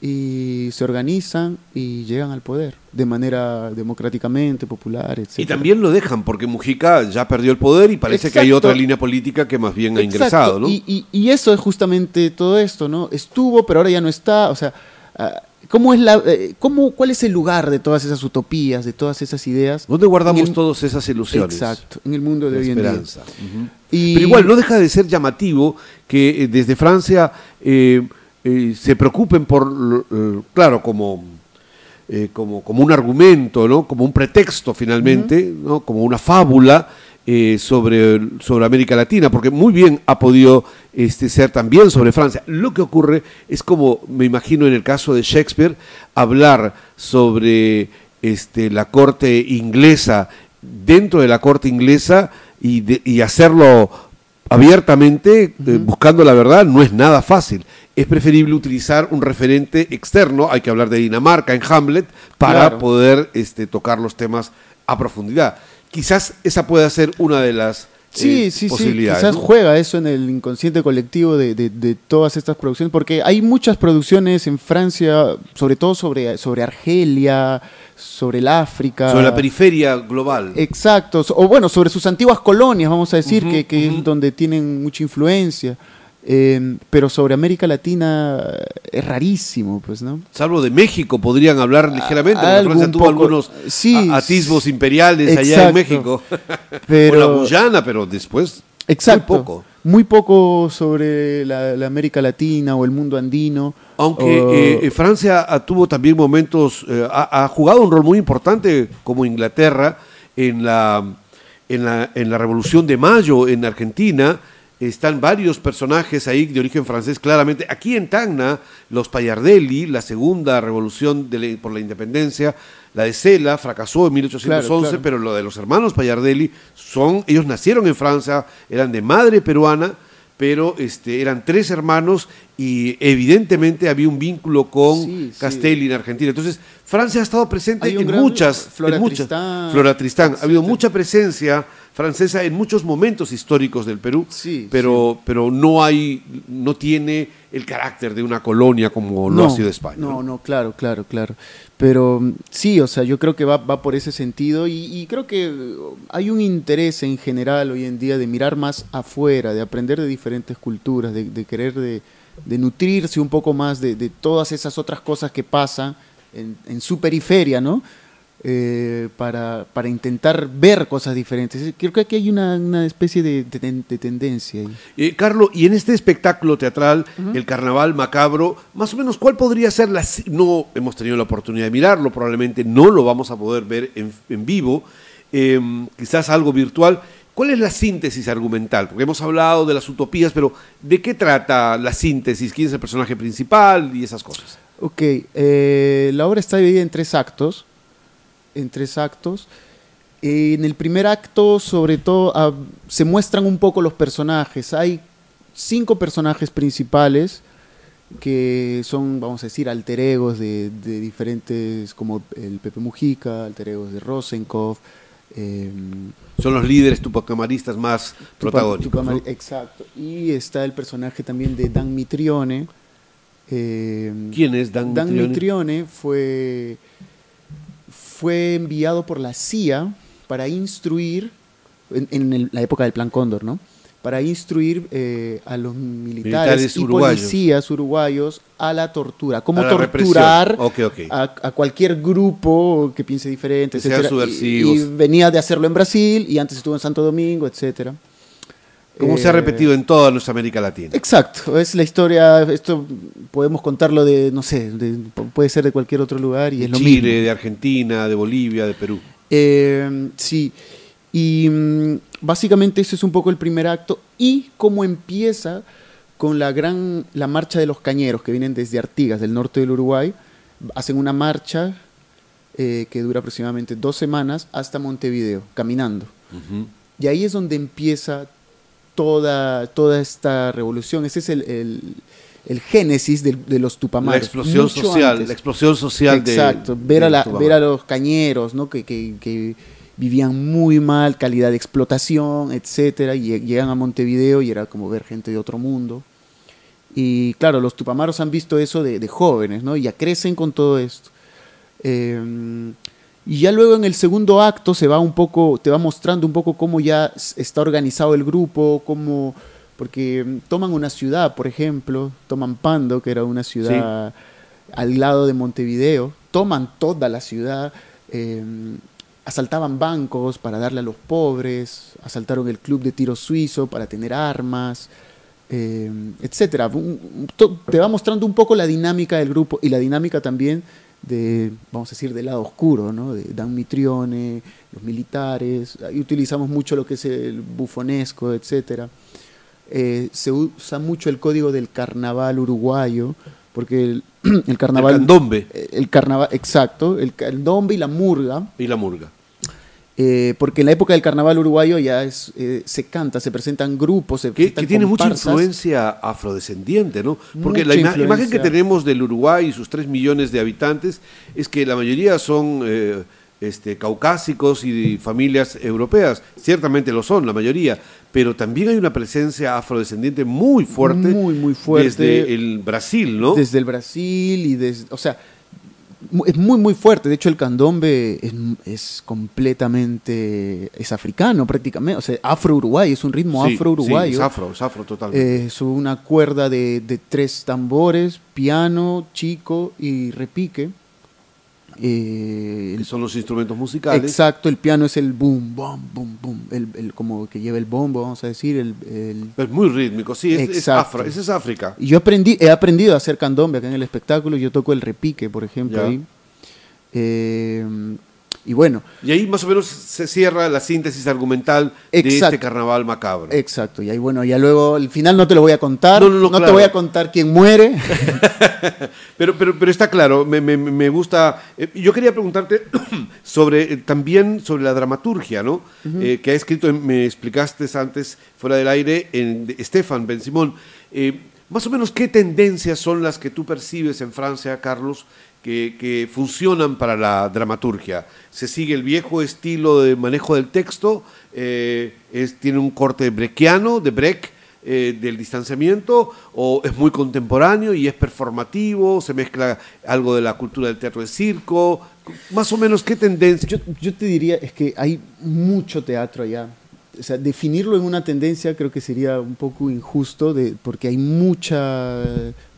y se organizan y llegan al poder de manera democráticamente, popular, etc. Y también lo dejan porque Mujica ya perdió el poder y parece que hay otra línea política que más bien ha Exacto, ingresado, ¿no? Y, y- y eso es justamente todo esto, ¿no? Estuvo, pero ahora ya no está. O sea, ah, ¿cómo es la, eh, cómo, ¿cuál es el lugar de todas esas utopías, de todas esas ideas? ¿Dónde guardamos el- todas esas ilusiones? Exacto, en el mundo de La hoy en día. Y- Pero igual no deja de ser llamativo que eh, desde Francia eh, eh, se preocupen por, eh, claro, como, eh, como, como un argumento, ¿no? como un pretexto finalmente, ¿no? como una fábula eh, sobre, sobre América Latina, porque muy bien ha podido este, ser también sobre Francia. Lo que ocurre es como, me imagino en el caso de Shakespeare, hablar sobre este, la corte inglesa dentro de la corte inglesa y, de- y hacerlo abiertamente, eh, buscando la verdad, no es nada fácil. Es preferible utilizar un referente externo, hay que hablar de Dinamarca en Hamlet, para Claro. poder este, tocar los temas a profundidad. Quizás esa pueda ser una de las Sí, eh, sí, sí, posibilidades. quizás ¿no? juega eso en el inconsciente colectivo de, de- de todas estas producciones, porque hay muchas producciones en Francia, sobre todo sobre, sobre Argelia, sobre el África. Sobre la periferia global. Exacto, o bueno, sobre sus antiguas colonias, vamos a decir, que, que es donde tienen mucha influencia. Eh, pero sobre América Latina eh, es rarísimo, pues, ¿no? Salvo de México, podrían hablar ligeramente, porque algún Francia tuvo poco- algunos sí, a- atisbos imperiales allá exacto. en México. Pero- o la Guyana, pero después Exacto. muy poco. Muy poco sobre la, la América Latina o el mundo andino. Aunque o- eh, eh, Francia ah, tuvo también momentos, eh, ha, ha jugado un rol muy importante como Inglaterra en la, en la, en la Revolución de Mayo en Argentina. Están varios personajes ahí de origen francés, claramente. Aquí en Tacna, los Payardelli, la segunda revolución de la- por la independencia, la de Cela, fracasó en 1811, Claro, claro. pero lo de los hermanos Payardelli son, ellos nacieron en Francia, eran de madre peruana, pero este, eran tres hermanos y evidentemente había un vínculo con Sí, sí. Castelli en Argentina. Entonces, Francia ha estado presente en muchas, Flora en muchas- Tristán, Flora Tristán. Ha habido mucha presencia francesa en muchos momentos históricos del Perú, Sí, pero, pero no hay, no tiene el carácter de una colonia como lo ha sido España. No, no, claro, claro, claro. Pero mm, sí, o sea, yo creo que va, va por ese sentido y, y creo que eh, hay un interés en general hoy en día de mirar más afuera, de aprender de diferentes culturas, de, de querer de, de nutrirse un poco más de, de todas esas otras cosas que pasan en, en su periferia, ¿no? Eh, para, para, intentar ver cosas diferentes. Creo que aquí hay una, una especie de, de, tendencia. Eh, Carlos, y en este espectáculo teatral, el carnaval macabro, más o menos, ¿cuál podría ser la... No hemos tenido la oportunidad de mirarlo, probablemente no lo vamos a poder ver en, en vivo, em, quizás algo virtual. ¿Cuál es la síntesis argumental? Porque hemos hablado de las utopías, pero ¿de qué trata la síntesis? ¿Quién es el personaje principal y esas cosas? Ok, eh, la obra está dividida en tres actos. En tres actos. En el primer acto, sobre todo, ah, se muestran un poco los personajes. Hay cinco personajes principales que son, vamos a decir, alter egos de, de diferentes, como el Pepe Mujica, alter egos de Rosenkopf, Em, Son los líderes tupacamaristas más protagónicos. Exacto. Y está el personaje también de Dan Mitrione. Em, ¿Quién es Dan, Dan Mitrione? fue, fue enviado por la CIA para instruir, en, la época del Plan Cóndor, ¿no? para instruir eh, a los militares, y policías uruguayos a la tortura, cómo torturar A, cualquier grupo que piense diferente, etc. Y, venía de hacerlo en Brasil y antes estuvo en Santo Domingo, etcétera. Como se ha eh, repetido en toda nuestra América Latina. Exacto, es la historia, esto podemos contarlo de, no sé, puede ser de cualquier otro lugar y de es lo Chile, de Argentina, de Bolivia, de Perú. Eh, sí, y mm, básicamente ese es un poco el primer acto y cómo empieza con la gran la marcha de los cañeros que vienen desde Artigas, del norte del Uruguay, hacen una marcha eh, que dura aproximadamente dos semanas hasta Montevideo, caminando. Y ahí es donde empieza toda, toda esta revolución. Ese es el, génesis de, los tupamaros. La explosión social, la explosión social Exacto, ver, a ver a los cañeros, ¿no? que, que vivían muy mal, calidad de explotación, etcétera, y llegan a Montevideo y era como ver gente de otro mundo. Y claro, los tupamaros han visto eso de, jóvenes, ¿no? Y ya crecen con todo esto. Em, y ya luego en el segundo acto se va un poco, te va mostrando un poco cómo ya está organizado el grupo, cómo, porque em, toman una ciudad, por ejemplo, toman Pando, que era una ciudad al lado de Montevideo, toman toda la ciudad. Eh, asaltaban bancos para darle a los pobres, asaltaron el club de tiro suizo para tener armas, eh, etcétera. Te va mostrando un poco la dinámica del grupo y la dinámica también de, vamos a decir, del lado oscuro, ¿no? de Dan Mitrione, los militares, ahí utilizamos mucho lo que es el bufonesco, etcétera. Eh, se usa mucho el código del carnaval uruguayo, porque el, el carnaval... El candombe. El carnaval, exacto, el candombe y la murga. Y la murga. Eh, porque en la época del carnaval uruguayo ya es, eh, se canta, se presentan grupos, se que, que tiene mucha influencia afrodescendiente, ¿no? Porque la imagen que tenemos del Uruguay y sus tres millones de habitantes es que la mayoría son eh, este, caucásicos y familias europeas. Ciertamente lo son, la mayoría, pero también hay una presencia afrodescendiente muy fuerte. Muy, muy fuerte. Desde el Brasil, ¿no? Desde el Brasil y desde, o sea, es muy muy fuerte. De hecho, el candombe es, completamente es africano prácticamente, o sea, afro-uruguay, es un ritmo afro-uruguayo. es afro, es afro totalmente. es una cuerda de, de, tres tambores, piano, chico y repique. Eh, son los instrumentos musicales. Exacto, el piano es el boom, boom, boom, boom, el, como que lleva el bombo, vamos a decir. El, Es muy rítmico, sí, es, es, ese es África. Y yo aprendí, he aprendido a hacer candombe acá en el espectáculo, yo toco el repique, por ejemplo, ahí. Eh, y bueno. Y ahí más o menos se cierra la síntesis argumental de este carnaval macabro. Exacto. Y ahí, bueno, ya luego, al final no te lo voy a contar. No, te voy a contar quién muere. pero, pero, pero está claro, me, me, gusta. Eh, yo quería preguntarte sobre eh, también sobre la dramaturgia, ¿no? Eh, que ha escrito, me explicaste antes, fuera del aire, en Estefan Ben Simón. más o menos, ¿qué tendencias son las que tú percibes en Francia, Carlos, que, funcionan para la dramaturgia. Se sigue el viejo estilo de manejo del texto, eh, tiene un corte brequiano, de break, eh, del distanciamiento, o es muy contemporáneo y es performativo, se mezcla algo de la cultura del teatro de circo, más o menos qué tendencia. Yo te diría, es que hay mucho teatro allá, o sea, definirlo en una tendencia creo que sería un poco injusto de, porque hay mucha,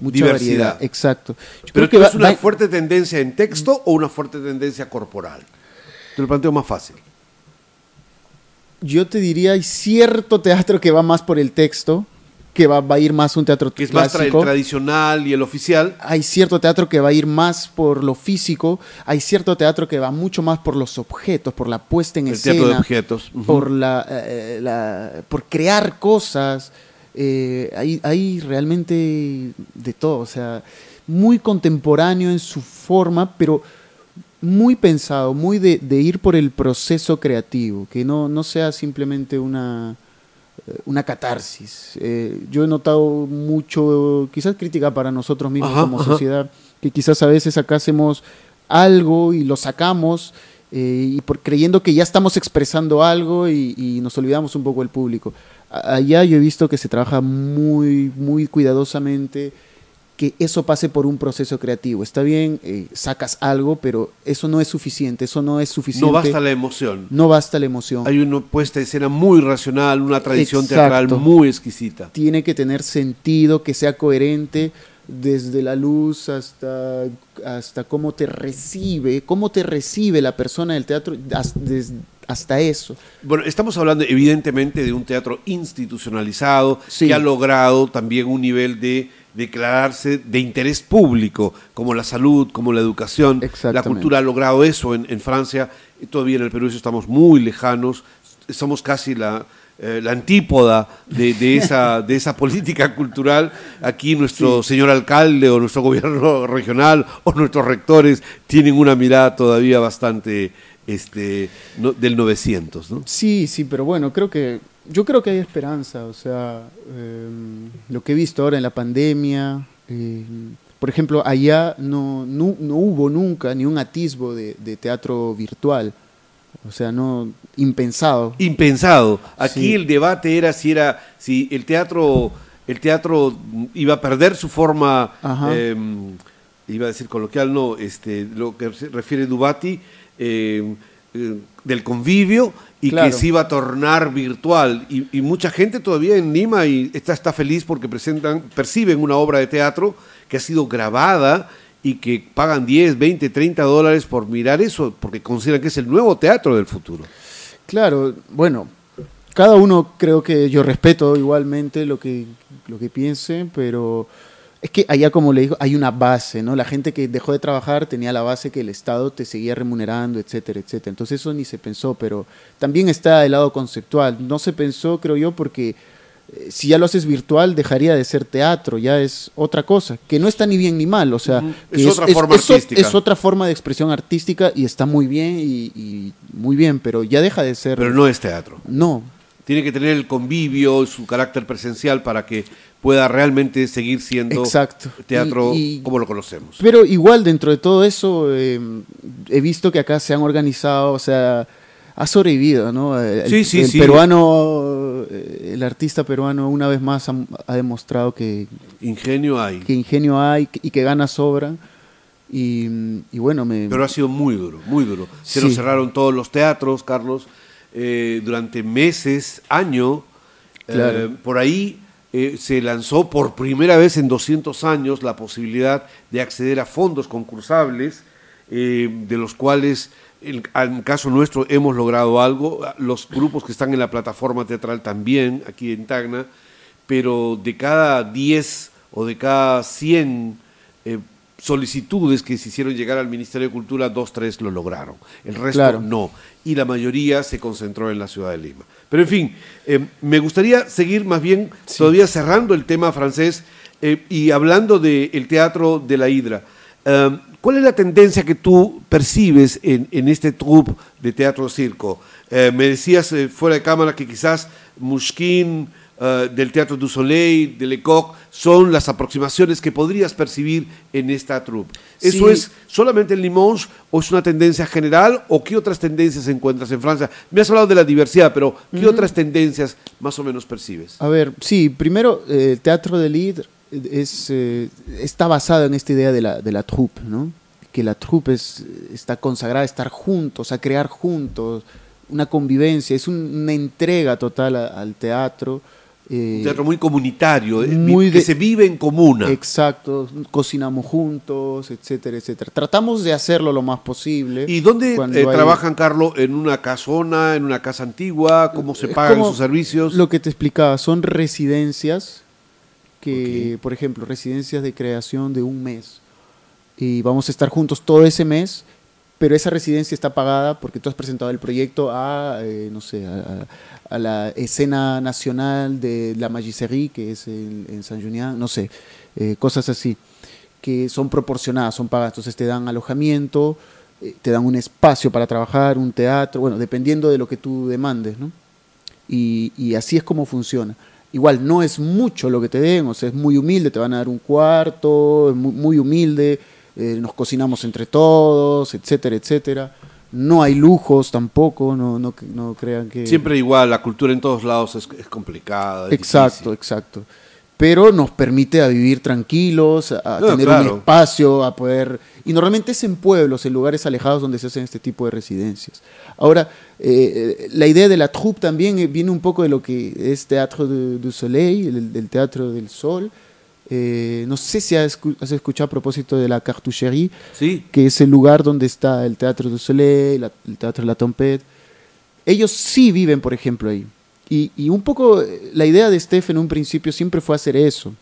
mucha diversidad. Exacto. Pero creo que es una fuerte tendencia en texto o una fuerte tendencia corporal. Te lo planteo más fácil. Yo te diría, hay cierto teatro que va más por el texto, que va, va a ir más un teatro Que es más tra- el tradicional y el oficial. hay cierto teatro que va a ir más por lo físico, hay cierto teatro que va mucho más por los objetos, por la puesta en El escena, teatro de objetos. Por la, eh, la- por crear cosas. eh, hay, hay realmente de todo, o sea, muy contemporáneo en su forma, pero muy pensado, muy de, de ir por el proceso creativo, que no, no sea simplemente una, eh, una catarsis. Eh, yo he notado mucho, quizás crítica para nosotros mismos Ajá, como ajá. sociedad, que quizás a veces acá hacemos algo y lo sacamos eh, y por, creyendo que ya estamos expresando algo y, y nos olvidamos un poco del público. A- Allá yo he visto que se trabaja muy, muy cuidadosamente que eso pase por un proceso creativo. Está bien, eh, sacas algo, pero eso no es suficiente, eso no es suficiente. No basta la emoción. No basta la emoción. Hay una puesta de escena muy racional, una tradición Exacto. teatral muy exquisita. Tiene que tener sentido, que sea coherente desde la luz hasta, hasta cómo te recibe, cómo te recibe la persona del teatro, has- des- hasta eso. Bueno, estamos hablando evidentemente de un teatro institucionalizado Sí. que ha logrado también un nivel de declararse de interés público, como la salud, como la educación. La cultura ha logrado eso en, en Francia, y todavía en el Perú eso estamos muy lejanos, somos casi la, eh, la antípoda de, de esa, de esa política cultural. Aquí nuestro señor alcalde o nuestro gobierno regional o nuestros rectores tienen una mirada todavía bastante este, no- del 900, ¿no? Sí, sí, pero bueno, creo que yo creo que hay esperanza, o sea, eh, lo que he visto ahora en la pandemia, eh, por ejemplo, allá no, no, no hubo nunca ni un atisbo de, de teatro virtual, o sea, no impensado. impensado. Aquí Sí. el debate era si era si el teatro el teatro iba a perder su forma eh, iba a decir coloquial no este lo que se refiere Dubati eh, eh, del convivio y Claro. que se iba a tornar virtual y, y mucha gente todavía en Lima y está está feliz porque presentan perciben una obra de teatro que ha sido grabada y que pagan 10, 20, 30 dólares por mirar eso porque consideran que es el nuevo teatro del futuro. Claro, bueno, cada uno creo que yo respeto igualmente lo que, lo que piense, pero es que allá, como le digo, hay una base, ¿no? La gente que dejó de trabajar tenía la base que el Estado te seguía remunerando, etcétera, etcétera. Entonces eso ni se pensó, pero también está el lado conceptual. No se pensó, creo yo, porque eh, si ya lo haces virtual, dejaría de ser teatro, ya es otra cosa, que no está ni bien ni mal, o sea, Es otra forma artística. es otra forma de expresión artística y está muy bien y, y muy bien, pero ya deja de ser... Pero no es teatro. No, Tiene que tener el convivio, su carácter presencial para que pueda realmente seguir siendo Exacto. teatro Y- y- como lo conocemos. pero igual dentro de todo eso eh, he visto que acá se han organizado, o sea, ha sobrevivido, ¿no? El, Sí, sí, el sí. peruano, eh, el artista peruano una vez más ha, ha demostrado que, Ingenio hay, que ingenio hay y que ganas sobran. Y, y bueno, me... pero ha sido muy duro, muy duro. Se nos cerraron todos los teatros, Carlos, eh, durante meses, año. eh, por ahí eh, se lanzó por primera vez en 200 años la posibilidad de acceder a fondos concursables, de los cuales, en, en caso nuestro, hemos logrado algo. Los grupos que están en la plataforma teatral también, aquí en Tacna, pero de cada 10 o de cada 100 eh, solicitudes que se hicieron llegar al Ministerio de Cultura, dos, tres lo lograron. El resto Claro. no. Y la mayoría se concentró en la ciudad de Lima. Pero en fin, eh, me gustaría seguir más bien todavía cerrando el tema francés eh, y hablando del teatro de la Hidra. Eh, ¿Cuál es la tendencia que tú percibes en, en este troupe de teatro circo? Eh, me decías eh, fuera de cámara que quizás Mushkin, eh, del Teatro du Soleil, de Lecoq, son las aproximaciones que podrías percibir en esta troupe. ¿Eso es solamente en Limoges o es una tendencia general o qué otras tendencias encuentras en Francia? Me has hablado de la diversidad, pero ¿qué otras tendencias más o menos percibes? A ver, sí, primero, eh, el teatro de Lied es, eh, está basado en esta idea de la, de la troupe, ¿no? Que la troupe es, está consagrada a estar juntos, a crear juntos, una convivencia, es un- una entrega total a- al teatro. Eh, Un teatro muy comunitario, eh, muy que de- se vive en comuna. Exacto, cocinamos juntos, etcétera, etcétera. Tratamos de hacerlo lo más posible. ¿Y dónde eh, hay- trabajan, Carlos? ¿En una casona, en una casa antigua? ¿Cómo se pagan sus servicios? Lo que te explicaba, son residencias que, por ejemplo, residencias de creación de un mes. Y vamos a estar juntos todo ese mes, pero esa residencia está pagada porque tú has presentado el proyecto a, eh, no sé, a, la escena nacional de la Magisserie, que es en, en San Julián, no sé, eh, cosas así, que son proporcionadas, son pagadas. Entonces te dan alojamiento, eh, te dan un espacio para trabajar, un teatro, bueno, dependiendo de lo que tú demandes, ¿no? Y, y así es como funciona. Igual no es mucho lo que te den, o sea, es muy humilde, te van a dar un cuarto, es muy, muy humilde, eh, nos cocinamos entre todos, etcétera, etcétera. No hay lujos tampoco, no, no, no crean que... Siempre igual, la cultura en todos lados es, es complicada. es Exacto, difícil. exacto. Pero nos permite a vivir tranquilos, a No, tener claro. un espacio, a poder... Y normalmente es en pueblos, en lugares alejados donde se hacen este tipo de residencias. Ahora, eh, la idea de la troupe también eh, viene un poco de lo que es Teatro du Soleil, el, del Teatro del Sol. Eh, no sé si has, escu- has escuchado a propósito de la Cartoucherie, Sí, que es el lugar donde está el Teatro du Soleil, la- el Teatro de la Tempête. Ellos sí viven, por ejemplo, ahí. Y, y un poco eh, la idea de Steph en un principio siempre fue hacer eso,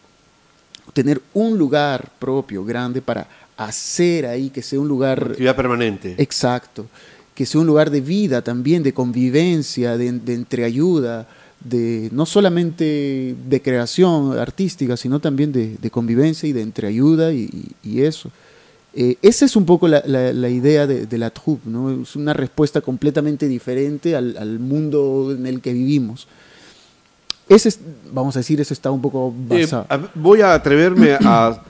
tener un lugar propio, grande, para hacer ahí, que sea un lugar actividad permanente. exacto, que sea un lugar de vida también, de convivencia, de, de entreayuda, de no solamente de creación artística, sino también de, de convivencia y de entreayuda y, y- y eso. Eh, esa es un poco la, la- la idea de, de la troupe, ¿no? Es una respuesta completamente diferente al, al mundo en el que vivimos. Ese, es- vamos a decir, eso está un poco Eh, basado. voy a atreverme a,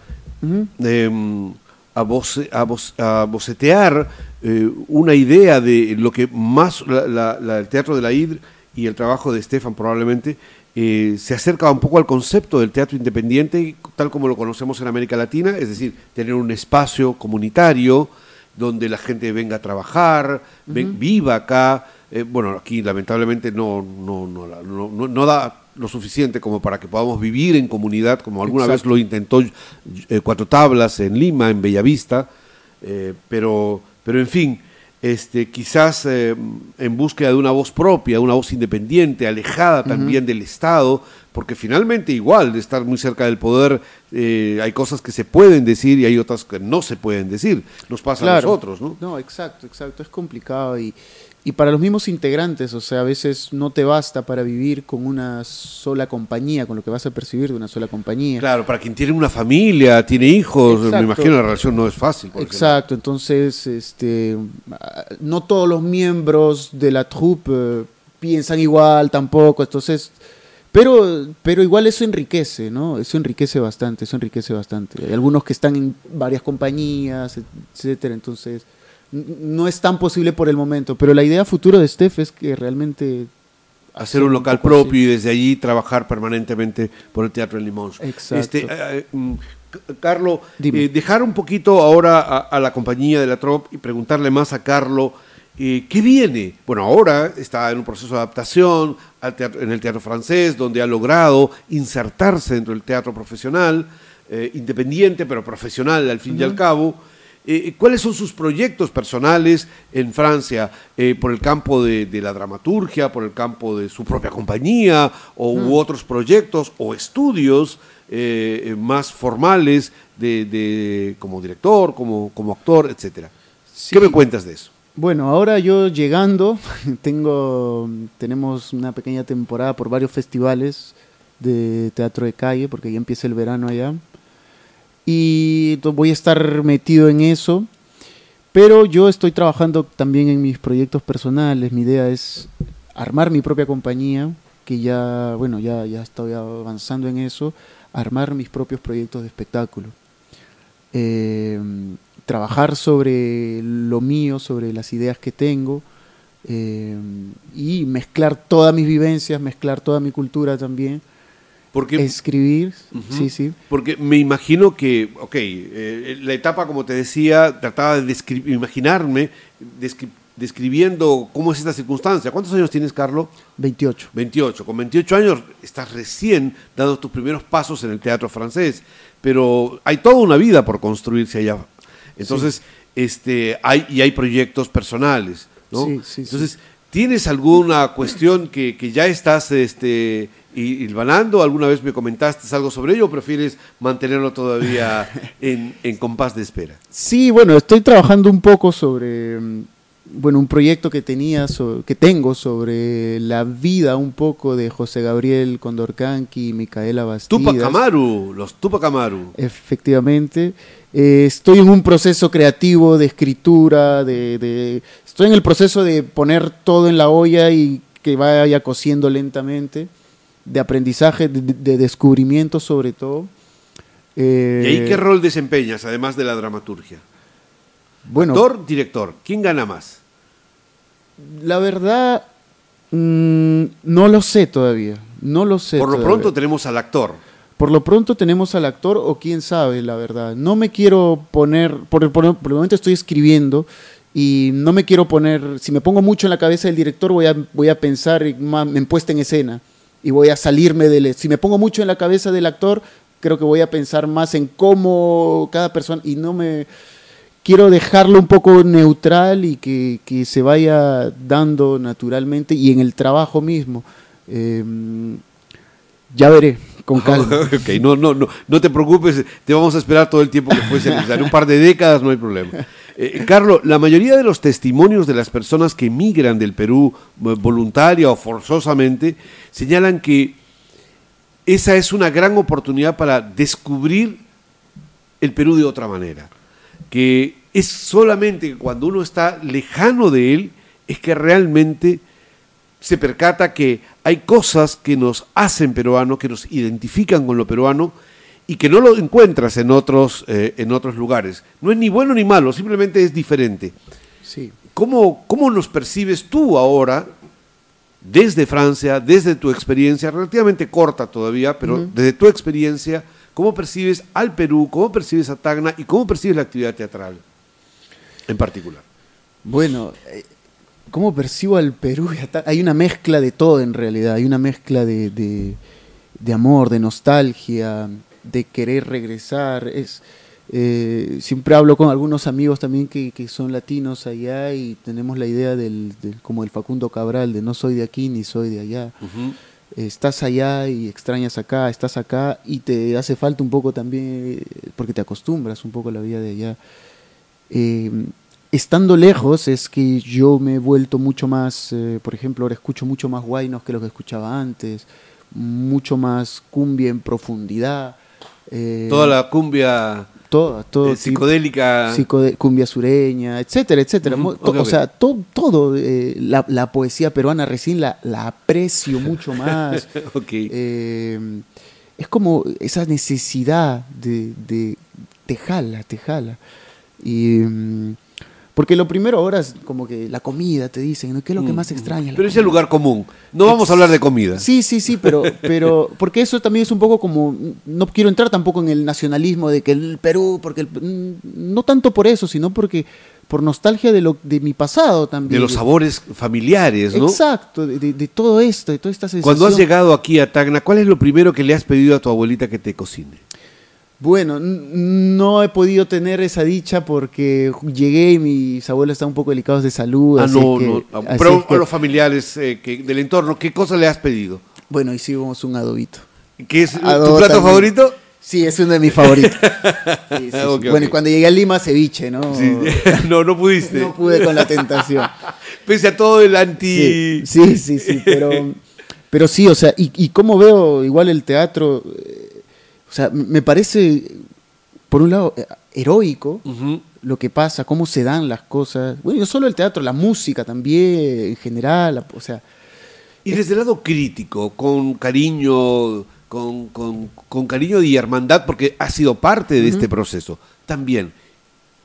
em, a, voce- a voc- a bocetear eh, una idea de lo que más la- el teatro de la ID y el trabajo de Stefan probablemente eh, se acerca un poco al concepto del teatro independiente tal como lo conocemos en América Latina, es decir, tener un espacio comunitario donde la gente venga a trabajar, ven- viva acá. Eh, bueno, aquí lamentablemente no, no, no, no- no- no da lo suficiente como para que podamos vivir en comunidad, como alguna Exacto. vez lo intentó eh, Cuatro Tablas en Lima, en Bellavista, eh, pero, pero en fin, este, quizás eh, en búsqueda de una voz propia, una voz independiente, alejada también del Estado, porque finalmente igual de estar muy cerca del poder, eh, hay cosas que se pueden decir y hay otras que no se pueden decir. Nos pasa a nosotros, ¿no? No, exacto, exacto. Es complicado y, y para los mismos integrantes, o sea, a veces no te basta para vivir con una sola compañía, con lo que vas a percibir de una sola compañía. Claro, para quien tiene una familia, tiene hijos, me imagino la relación no es fácil. por ejemplo. Exacto, entonces este, no todos los miembros de la troupe eh, piensan igual tampoco, entonces, pero, pero igual eso enriquece, ¿no? Eso enriquece bastante, eso enriquece bastante. Hay algunos que están en varias compañías, etcétera, entonces no es tan posible por el momento, pero la idea futuro de Steph es que realmente hacer un local así. propio y desde allí trabajar permanentemente por el teatro en Limón. Exacto. Este, eh, eh, mm, Carlo, eh, dejar un poquito ahora a, a la compañía de la TROP y preguntarle más a Carlo, eh, ¿qué viene? Bueno, ahora está en un proceso de adaptación al teatro- en el teatro francés, donde ha logrado insertarse dentro del teatro profesional, eh, independiente, pero profesional al fin y al cabo. Eh, ¿Cuáles son sus proyectos personales en Francia eh, por el campo de, de la dramaturgia, por el campo de su propia compañía o u otros proyectos o estudios eh, eh, más formales de, de- como director, como, como actor, etcétera? ¿Qué Sí. me cuentas de eso? Bueno, ahora yo llegando, tengo, tenemos una pequeña temporada por varios festivales de teatro de calle, porque ya empieza el verano allá. Y voy a estar metido en eso. Pero yo estoy trabajando también en mis proyectos personales. Mi idea es armar mi propia compañía, que ya, bueno, ya, ya estoy avanzando en eso, armar mis propios proyectos de espectáculo. Eh, trabajar sobre lo mío, sobre las ideas que tengo eh, y mezclar todas mis vivencias, mezclar toda mi cultura también. Porque, Escribir, sí, sí. porque me imagino que, ok, eh, la etapa, como te decía, trataba de imaginarme, descri- describiendo cómo es esta circunstancia. ¿Cuántos años tienes, Carlos? 28. 28. Con 28 años estás recién dando tus primeros pasos en el teatro francés, pero hay toda una vida por construirse allá. Entonces, este, hay, y hay proyectos personales, ¿no? Sí, sí, sí. Entonces, ¿tienes alguna cuestión que, que ya estás este, hilvanando? ¿Alguna vez me comentaste algo sobre ello o prefieres mantenerlo todavía en, en compás de espera? Sí, bueno, estoy trabajando un poco sobre, mm, bueno, un proyecto que tenía, so- que tengo sobre la vida un poco de José Gabriel Condorcanqui y Micaela Bastidas. Tupac Amaru, los Tupac Amaru. Efectivamente. Eh, estoy en un proceso creativo de escritura, de, de- estoy en el proceso de poner todo en la olla y que vaya cociendo lentamente, de aprendizaje, de, de descubrimiento sobre todo. Eh, ¿Y ahí qué rol desempeñas, además de la dramaturgia? bueno, Actor, director, ¿quién gana más? La verdad, mm, no lo sé todavía. No lo sé. Por lo todavía. pronto tenemos al actor. Por lo pronto tenemos al actor o quién sabe, la verdad. No me quiero poner, por el, por el- momento estoy escribiendo y no me quiero poner, si me pongo mucho en la cabeza del director voy a, voy a pensar en, en puesta en escena y voy a salirme del... Si me pongo mucho en la cabeza del actor, creo que voy a pensar más en cómo cada persona y no me... Quiero dejarlo un poco neutral y que, que se vaya dando naturalmente y en el trabajo mismo. Eh, ya veré, con calma. ok, no, no, no, no te preocupes, te vamos a esperar todo el tiempo que fuese necesario. Un par de décadas, no hay problema. Eh, Carlos, la mayoría de los testimonios de las personas que migran del Perú eh, voluntaria o forzosamente señalan que esa es una gran oportunidad para descubrir el Perú de otra manera. Que es solamente cuando uno está lejano de él es que realmente se percata que hay cosas que nos hacen peruanos, que nos identifican con lo peruano y que no lo encuentras en otros, eh, en otros lugares. No es ni bueno ni malo, simplemente es diferente. Sí. ¿Cómo, ¿Cómo nos percibes tú ahora, desde Francia, desde tu experiencia, relativamente corta todavía, pero desde tu experiencia, cómo percibes al Perú, cómo percibes a Tacna y cómo percibes la actividad teatral en particular? Bueno, eh, ¿cómo percibo al Perú? Hay una mezcla de todo en realidad, hay una mezcla de, de- de amor, de nostalgia, de querer regresar. Es, eh, siempre hablo con algunos amigos también que, que son latinos allá y tenemos la idea del, del- como el Facundo Cabral, de no soy de aquí ni soy de allá. Estás allá y extrañas acá, estás acá y te hace falta un poco también, porque te acostumbras un poco a la vida de allá. Eh, estando lejos es que yo me he vuelto mucho más, eh, por ejemplo, ahora escucho mucho más guaynos que lo que escuchaba antes, mucho más cumbia en profundidad. Eh, Toda la cumbia toda, todo eh, psicodélica. psicode- cumbia sureña, etcétera, etcétera. O sea, to- todo, eh, la, la poesía peruana recién la, la aprecio mucho más. Eh, es como esa necesidad de, de te jala, te jala. Y, mm, porque lo primero ahora es como que la comida, te dicen, ¿no? ¿qué es lo que más extraña? Mm, Pero es el lugar común. No vamos a hablar de comida. Sí, sí, sí, pero, pero porque eso también es un poco como, no quiero entrar tampoco en el nacionalismo de que el Perú, porque el- mm, no tanto por eso, sino porque por nostalgia de lo de mi pasado De también. los sabores familiares, ¿no? Exacto, de, de- de todo esto, de toda esta sensación. Cuando has llegado aquí a Tacna, ¿cuál es lo primero que le has pedido a tu abuelita que te cocine? Bueno, no he podido tener esa dicha porque llegué y mis abuelos están un poco delicados de salud. Ah, así no, que- no. así Pero que- a los familiares eh, que, del entorno, ¿qué cosa le has pedido? Bueno, hicimos un adobito. ¿Qué es tu plato también. favorito? Sí, es uno de mis favoritos. Sí, sí, sí. Ok, Bueno, y cuando llegué a Lima, ceviche, ¿no? Sí. no, no pudiste. No pude con la tentación. Pese a todo el anti... Sí, sí, sí, sí, pero, pero sí, o sea, y, y cómo veo igual el teatro, eh, sea, m- me parece, por un lado, eh, heroico lo que pasa, cómo se dan las cosas. Bueno, no solo el teatro, la música también, en general, o sea, Y desde el lado crítico, con cariño, con, con- con cariño y hermandad, porque has sido parte de este proceso. También,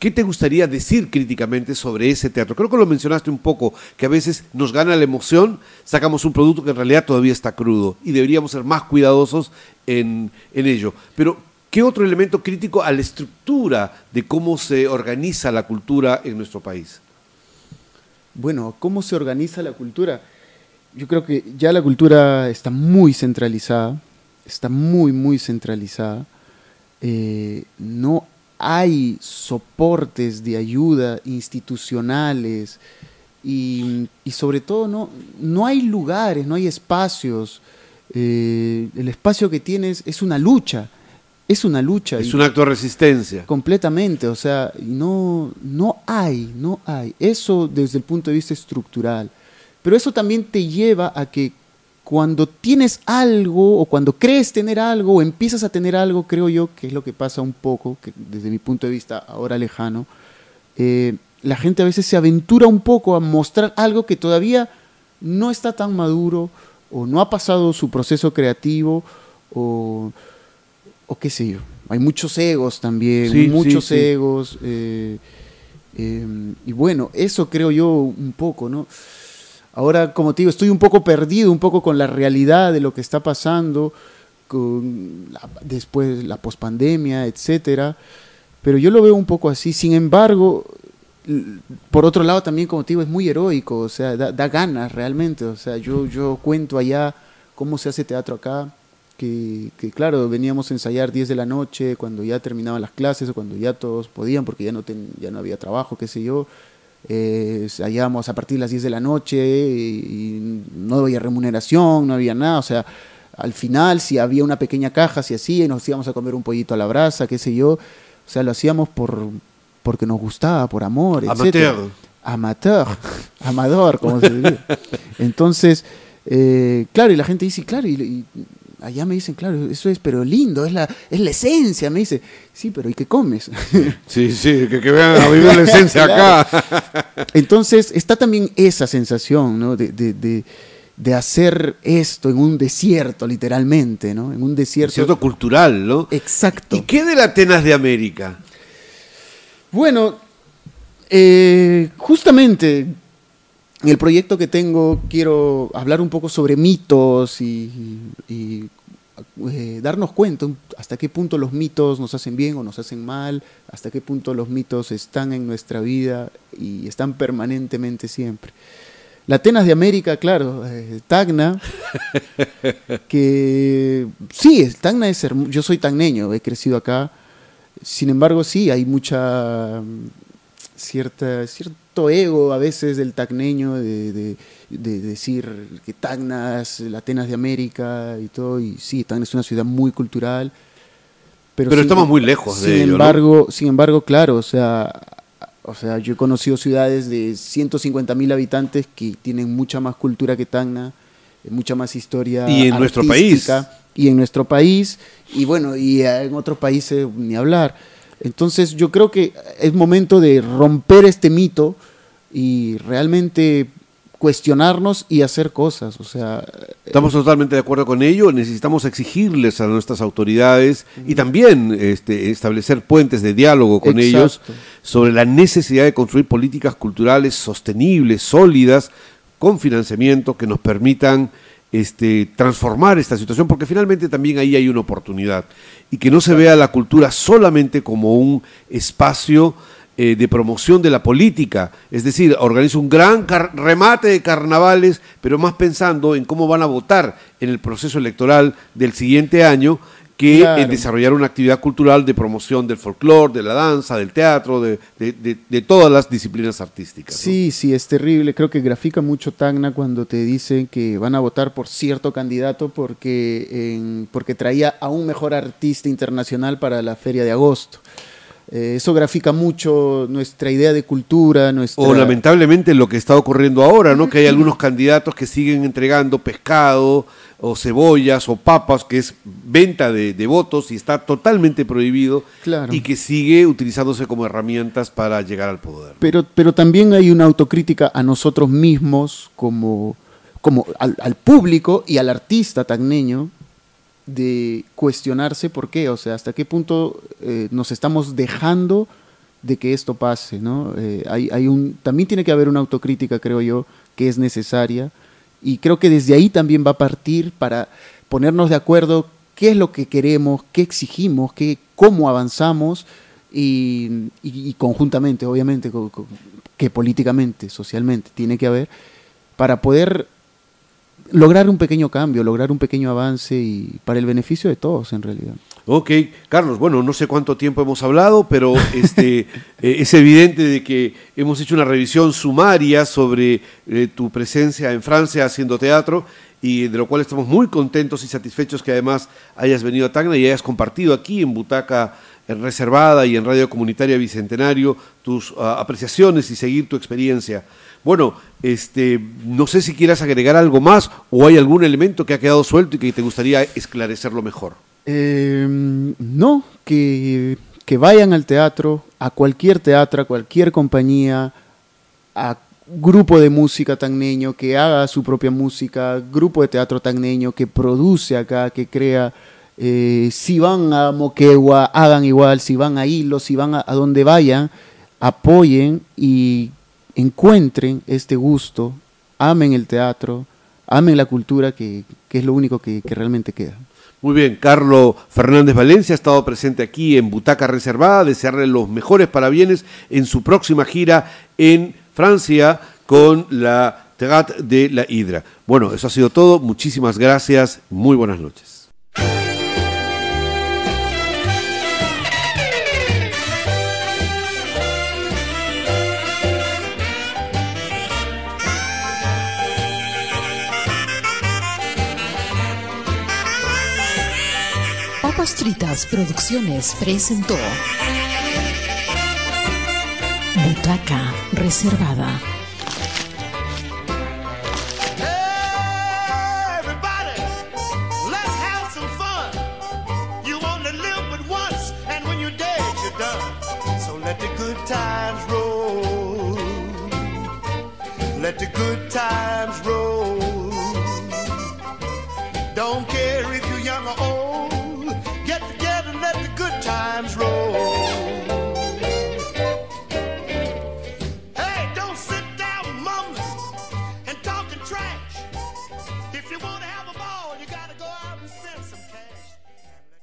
¿qué te gustaría decir críticamente sobre ese teatro? Creo que lo mencionaste un poco, que a veces nos gana la emoción, sacamos un producto que en realidad todavía está crudo y deberíamos ser más cuidadosos en, en ello. Pero, ¿qué otro elemento crítico a la estructura de cómo se organiza la cultura en nuestro país? bueno, ¿cómo se organiza la cultura? Yo creo que ya la cultura está muy centralizada, está muy, muy centralizada. Eh, no hay soportes de ayuda institucionales y, sobre todo no, no hay lugares, no hay espacios. Eh, el espacio que tienes es una lucha es una lucha. Es un acto de resistencia. Completamente, o sea, no, no hay, no hay. Eso desde el punto de vista estructural. Pero eso también te lleva a que cuando tienes algo o cuando crees tener algo o empiezas a tener algo, creo yo que es lo que pasa un poco, que desde mi punto de vista ahora lejano, eh, la gente a veces se aventura un poco a mostrar algo que todavía no está tan maduro o no ha pasado su proceso creativo o o qué sé yo. Hay muchos egos también, muchos egos. Eh, em, y bueno, eso creo yo un poco, ¿no? Ahora, como te digo, estoy un poco perdido, un poco con la realidad de lo que está pasando, con la, después la pospandemia, etcétera. Pero yo lo veo un poco así. Sin embargo, por otro lado también, como te digo, es muy heroico, o sea, da, da ganas realmente. O sea, yo, yo cuento allá cómo se hace teatro acá que, claro, veníamos a ensayar 10 de la noche cuando ya terminaban las clases o cuando ya todos podían porque ya no, ya no había trabajo, qué sé yo. Eh, ensayábamos a partir de las 10 de la noche y, no había remuneración, no había nada, o sea, al final si había una pequeña caja, si hacía y nos íbamos a comer un pollito a la brasa, qué sé yo, o sea, lo hacíamos por porque nos gustaba, por amor, Amateur. Amateur, amador, como se dice. Entonces, eh, claro, y la gente dice, claro, y allá me dicen, claro, eso es, pero lindo, es la, es la esencia. Me dice, sí, pero ¿y qué comes? Sí, sí, que, vean a vivir la esencia acá. Entonces, está también esa sensación, ¿no? De, de, de, hacer esto en un desierto, literalmente, ¿no? En un desierto. Desierto cultural, ¿no? Exacto. ¿Y qué de la Atenas de América? Bueno, eh, justamente en el proyecto que tengo quiero hablar un poco sobre mitos y, eh, darnos cuenta hasta qué punto los mitos nos hacen bien o nos hacen mal, hasta qué punto los mitos están en nuestra vida y están permanentemente siempre. La Atenas de América, claro, eh, Tacna, que sí, Tacna es hermoso, yo soy tagneño, he crecido acá, sin embargo sí, hay mucha cierta, cierto ego a veces del tacneño de, decir que Tacna es la Atenas de América y todo, y sí, Tacna es una ciudad muy cultural. Pero, estamos muy lejos de ello, embargo, Sin embargo, claro, o sea, o sea, yo he conocido ciudades de 150 mil habitantes que tienen mucha más cultura que Tacna, mucha más historia. Y en nuestro país. Y en nuestro país, y bueno, y en otros países ni hablar. Entonces yo creo que es momento de romper este mito y realmente cuestionarnos y hacer cosas. O sea, estamos totalmente de acuerdo con ello. Necesitamos exigirles a nuestras autoridades y también este, establecer puentes de diálogo con ellos sobre la necesidad de construir políticas culturales sostenibles, sólidas, con financiamiento que nos permitan este, transformar esta situación, porque finalmente también ahí hay una oportunidad y que no se vea la cultura solamente como un espacio eh, de promoción de la política, es decir, organiza un gran remate de carnavales, pero más pensando en cómo van a votar en el proceso electoral del siguiente año que en desarrollar una actividad cultural de promoción del folclore, de la danza, del teatro, de, de, todas las disciplinas artísticas. Sí, sí, es terrible. Creo que grafica mucho Tacna cuando te dicen que van a votar por cierto candidato porque, porque traía a un mejor artista internacional para la feria de agosto. Eh, eso grafica mucho nuestra idea de cultura, nuestra... O lamentablemente lo que está ocurriendo ahora, ¿no? Que hay algunos candidatos que siguen entregando pescado o cebollas o papas, que es venta de, votos y está totalmente prohibido y que sigue utilizándose como herramientas para llegar al poder. Pero, pero también hay una autocrítica a nosotros mismos como, como al, público y al artista tagneño de cuestionarse por qué, o sea, hasta qué punto eh, nos estamos dejando de que esto pase, ¿no? Eh, hay, hay un, también tiene que haber una autocrítica, creo yo, que es necesaria, y creo que desde ahí también va a partir para ponernos de acuerdo qué es lo que queremos, qué exigimos, qué, cómo avanzamos, y, conjuntamente, obviamente, que políticamente, socialmente tiene que haber, para poder lograr un pequeño cambio, lograr un pequeño avance y para el beneficio de todos en realidad. Ok, Carlos, bueno, no sé cuánto tiempo hemos hablado, pero este, eh, es evidente de que hemos hecho una revisión sumaria sobre eh, tu presencia en Francia haciendo teatro y de lo cual estamos muy contentos y satisfechos que además hayas venido a Tacna y hayas compartido aquí en Butaca Reservada y en Radio Comunitaria Bicentenario tus ah, apreciaciones y seguir tu experiencia. Bueno, este, no sé si quieras agregar algo más o hay algún elemento que ha quedado suelto y que te gustaría esclarecerlo mejor. Em, no, que, que vayan al teatro, a cualquier teatro, a cualquier compañía, a grupo de música tagneño que haga su propia música, grupo de teatro tagneño que produce acá, que crea. Eh, si van a Moquegua, hagan igual, si van a Hilo, si van a, donde vayan, apoyen y encuentren este gusto, amen el teatro, amen la cultura, que, es lo único que, que realmente queda. Muy bien, Carlos Fernández Valencia ha estado presente aquí en Butaca Reservada, desearle los mejores parabienes en su próxima gira en Francia con la Tegat de la Hidra. Bueno, eso ha sido todo. Muchísimas gracias. Muy buenas noches. Papas Producciones presentó Butaca Reservada. Let the good times roll. Let the good times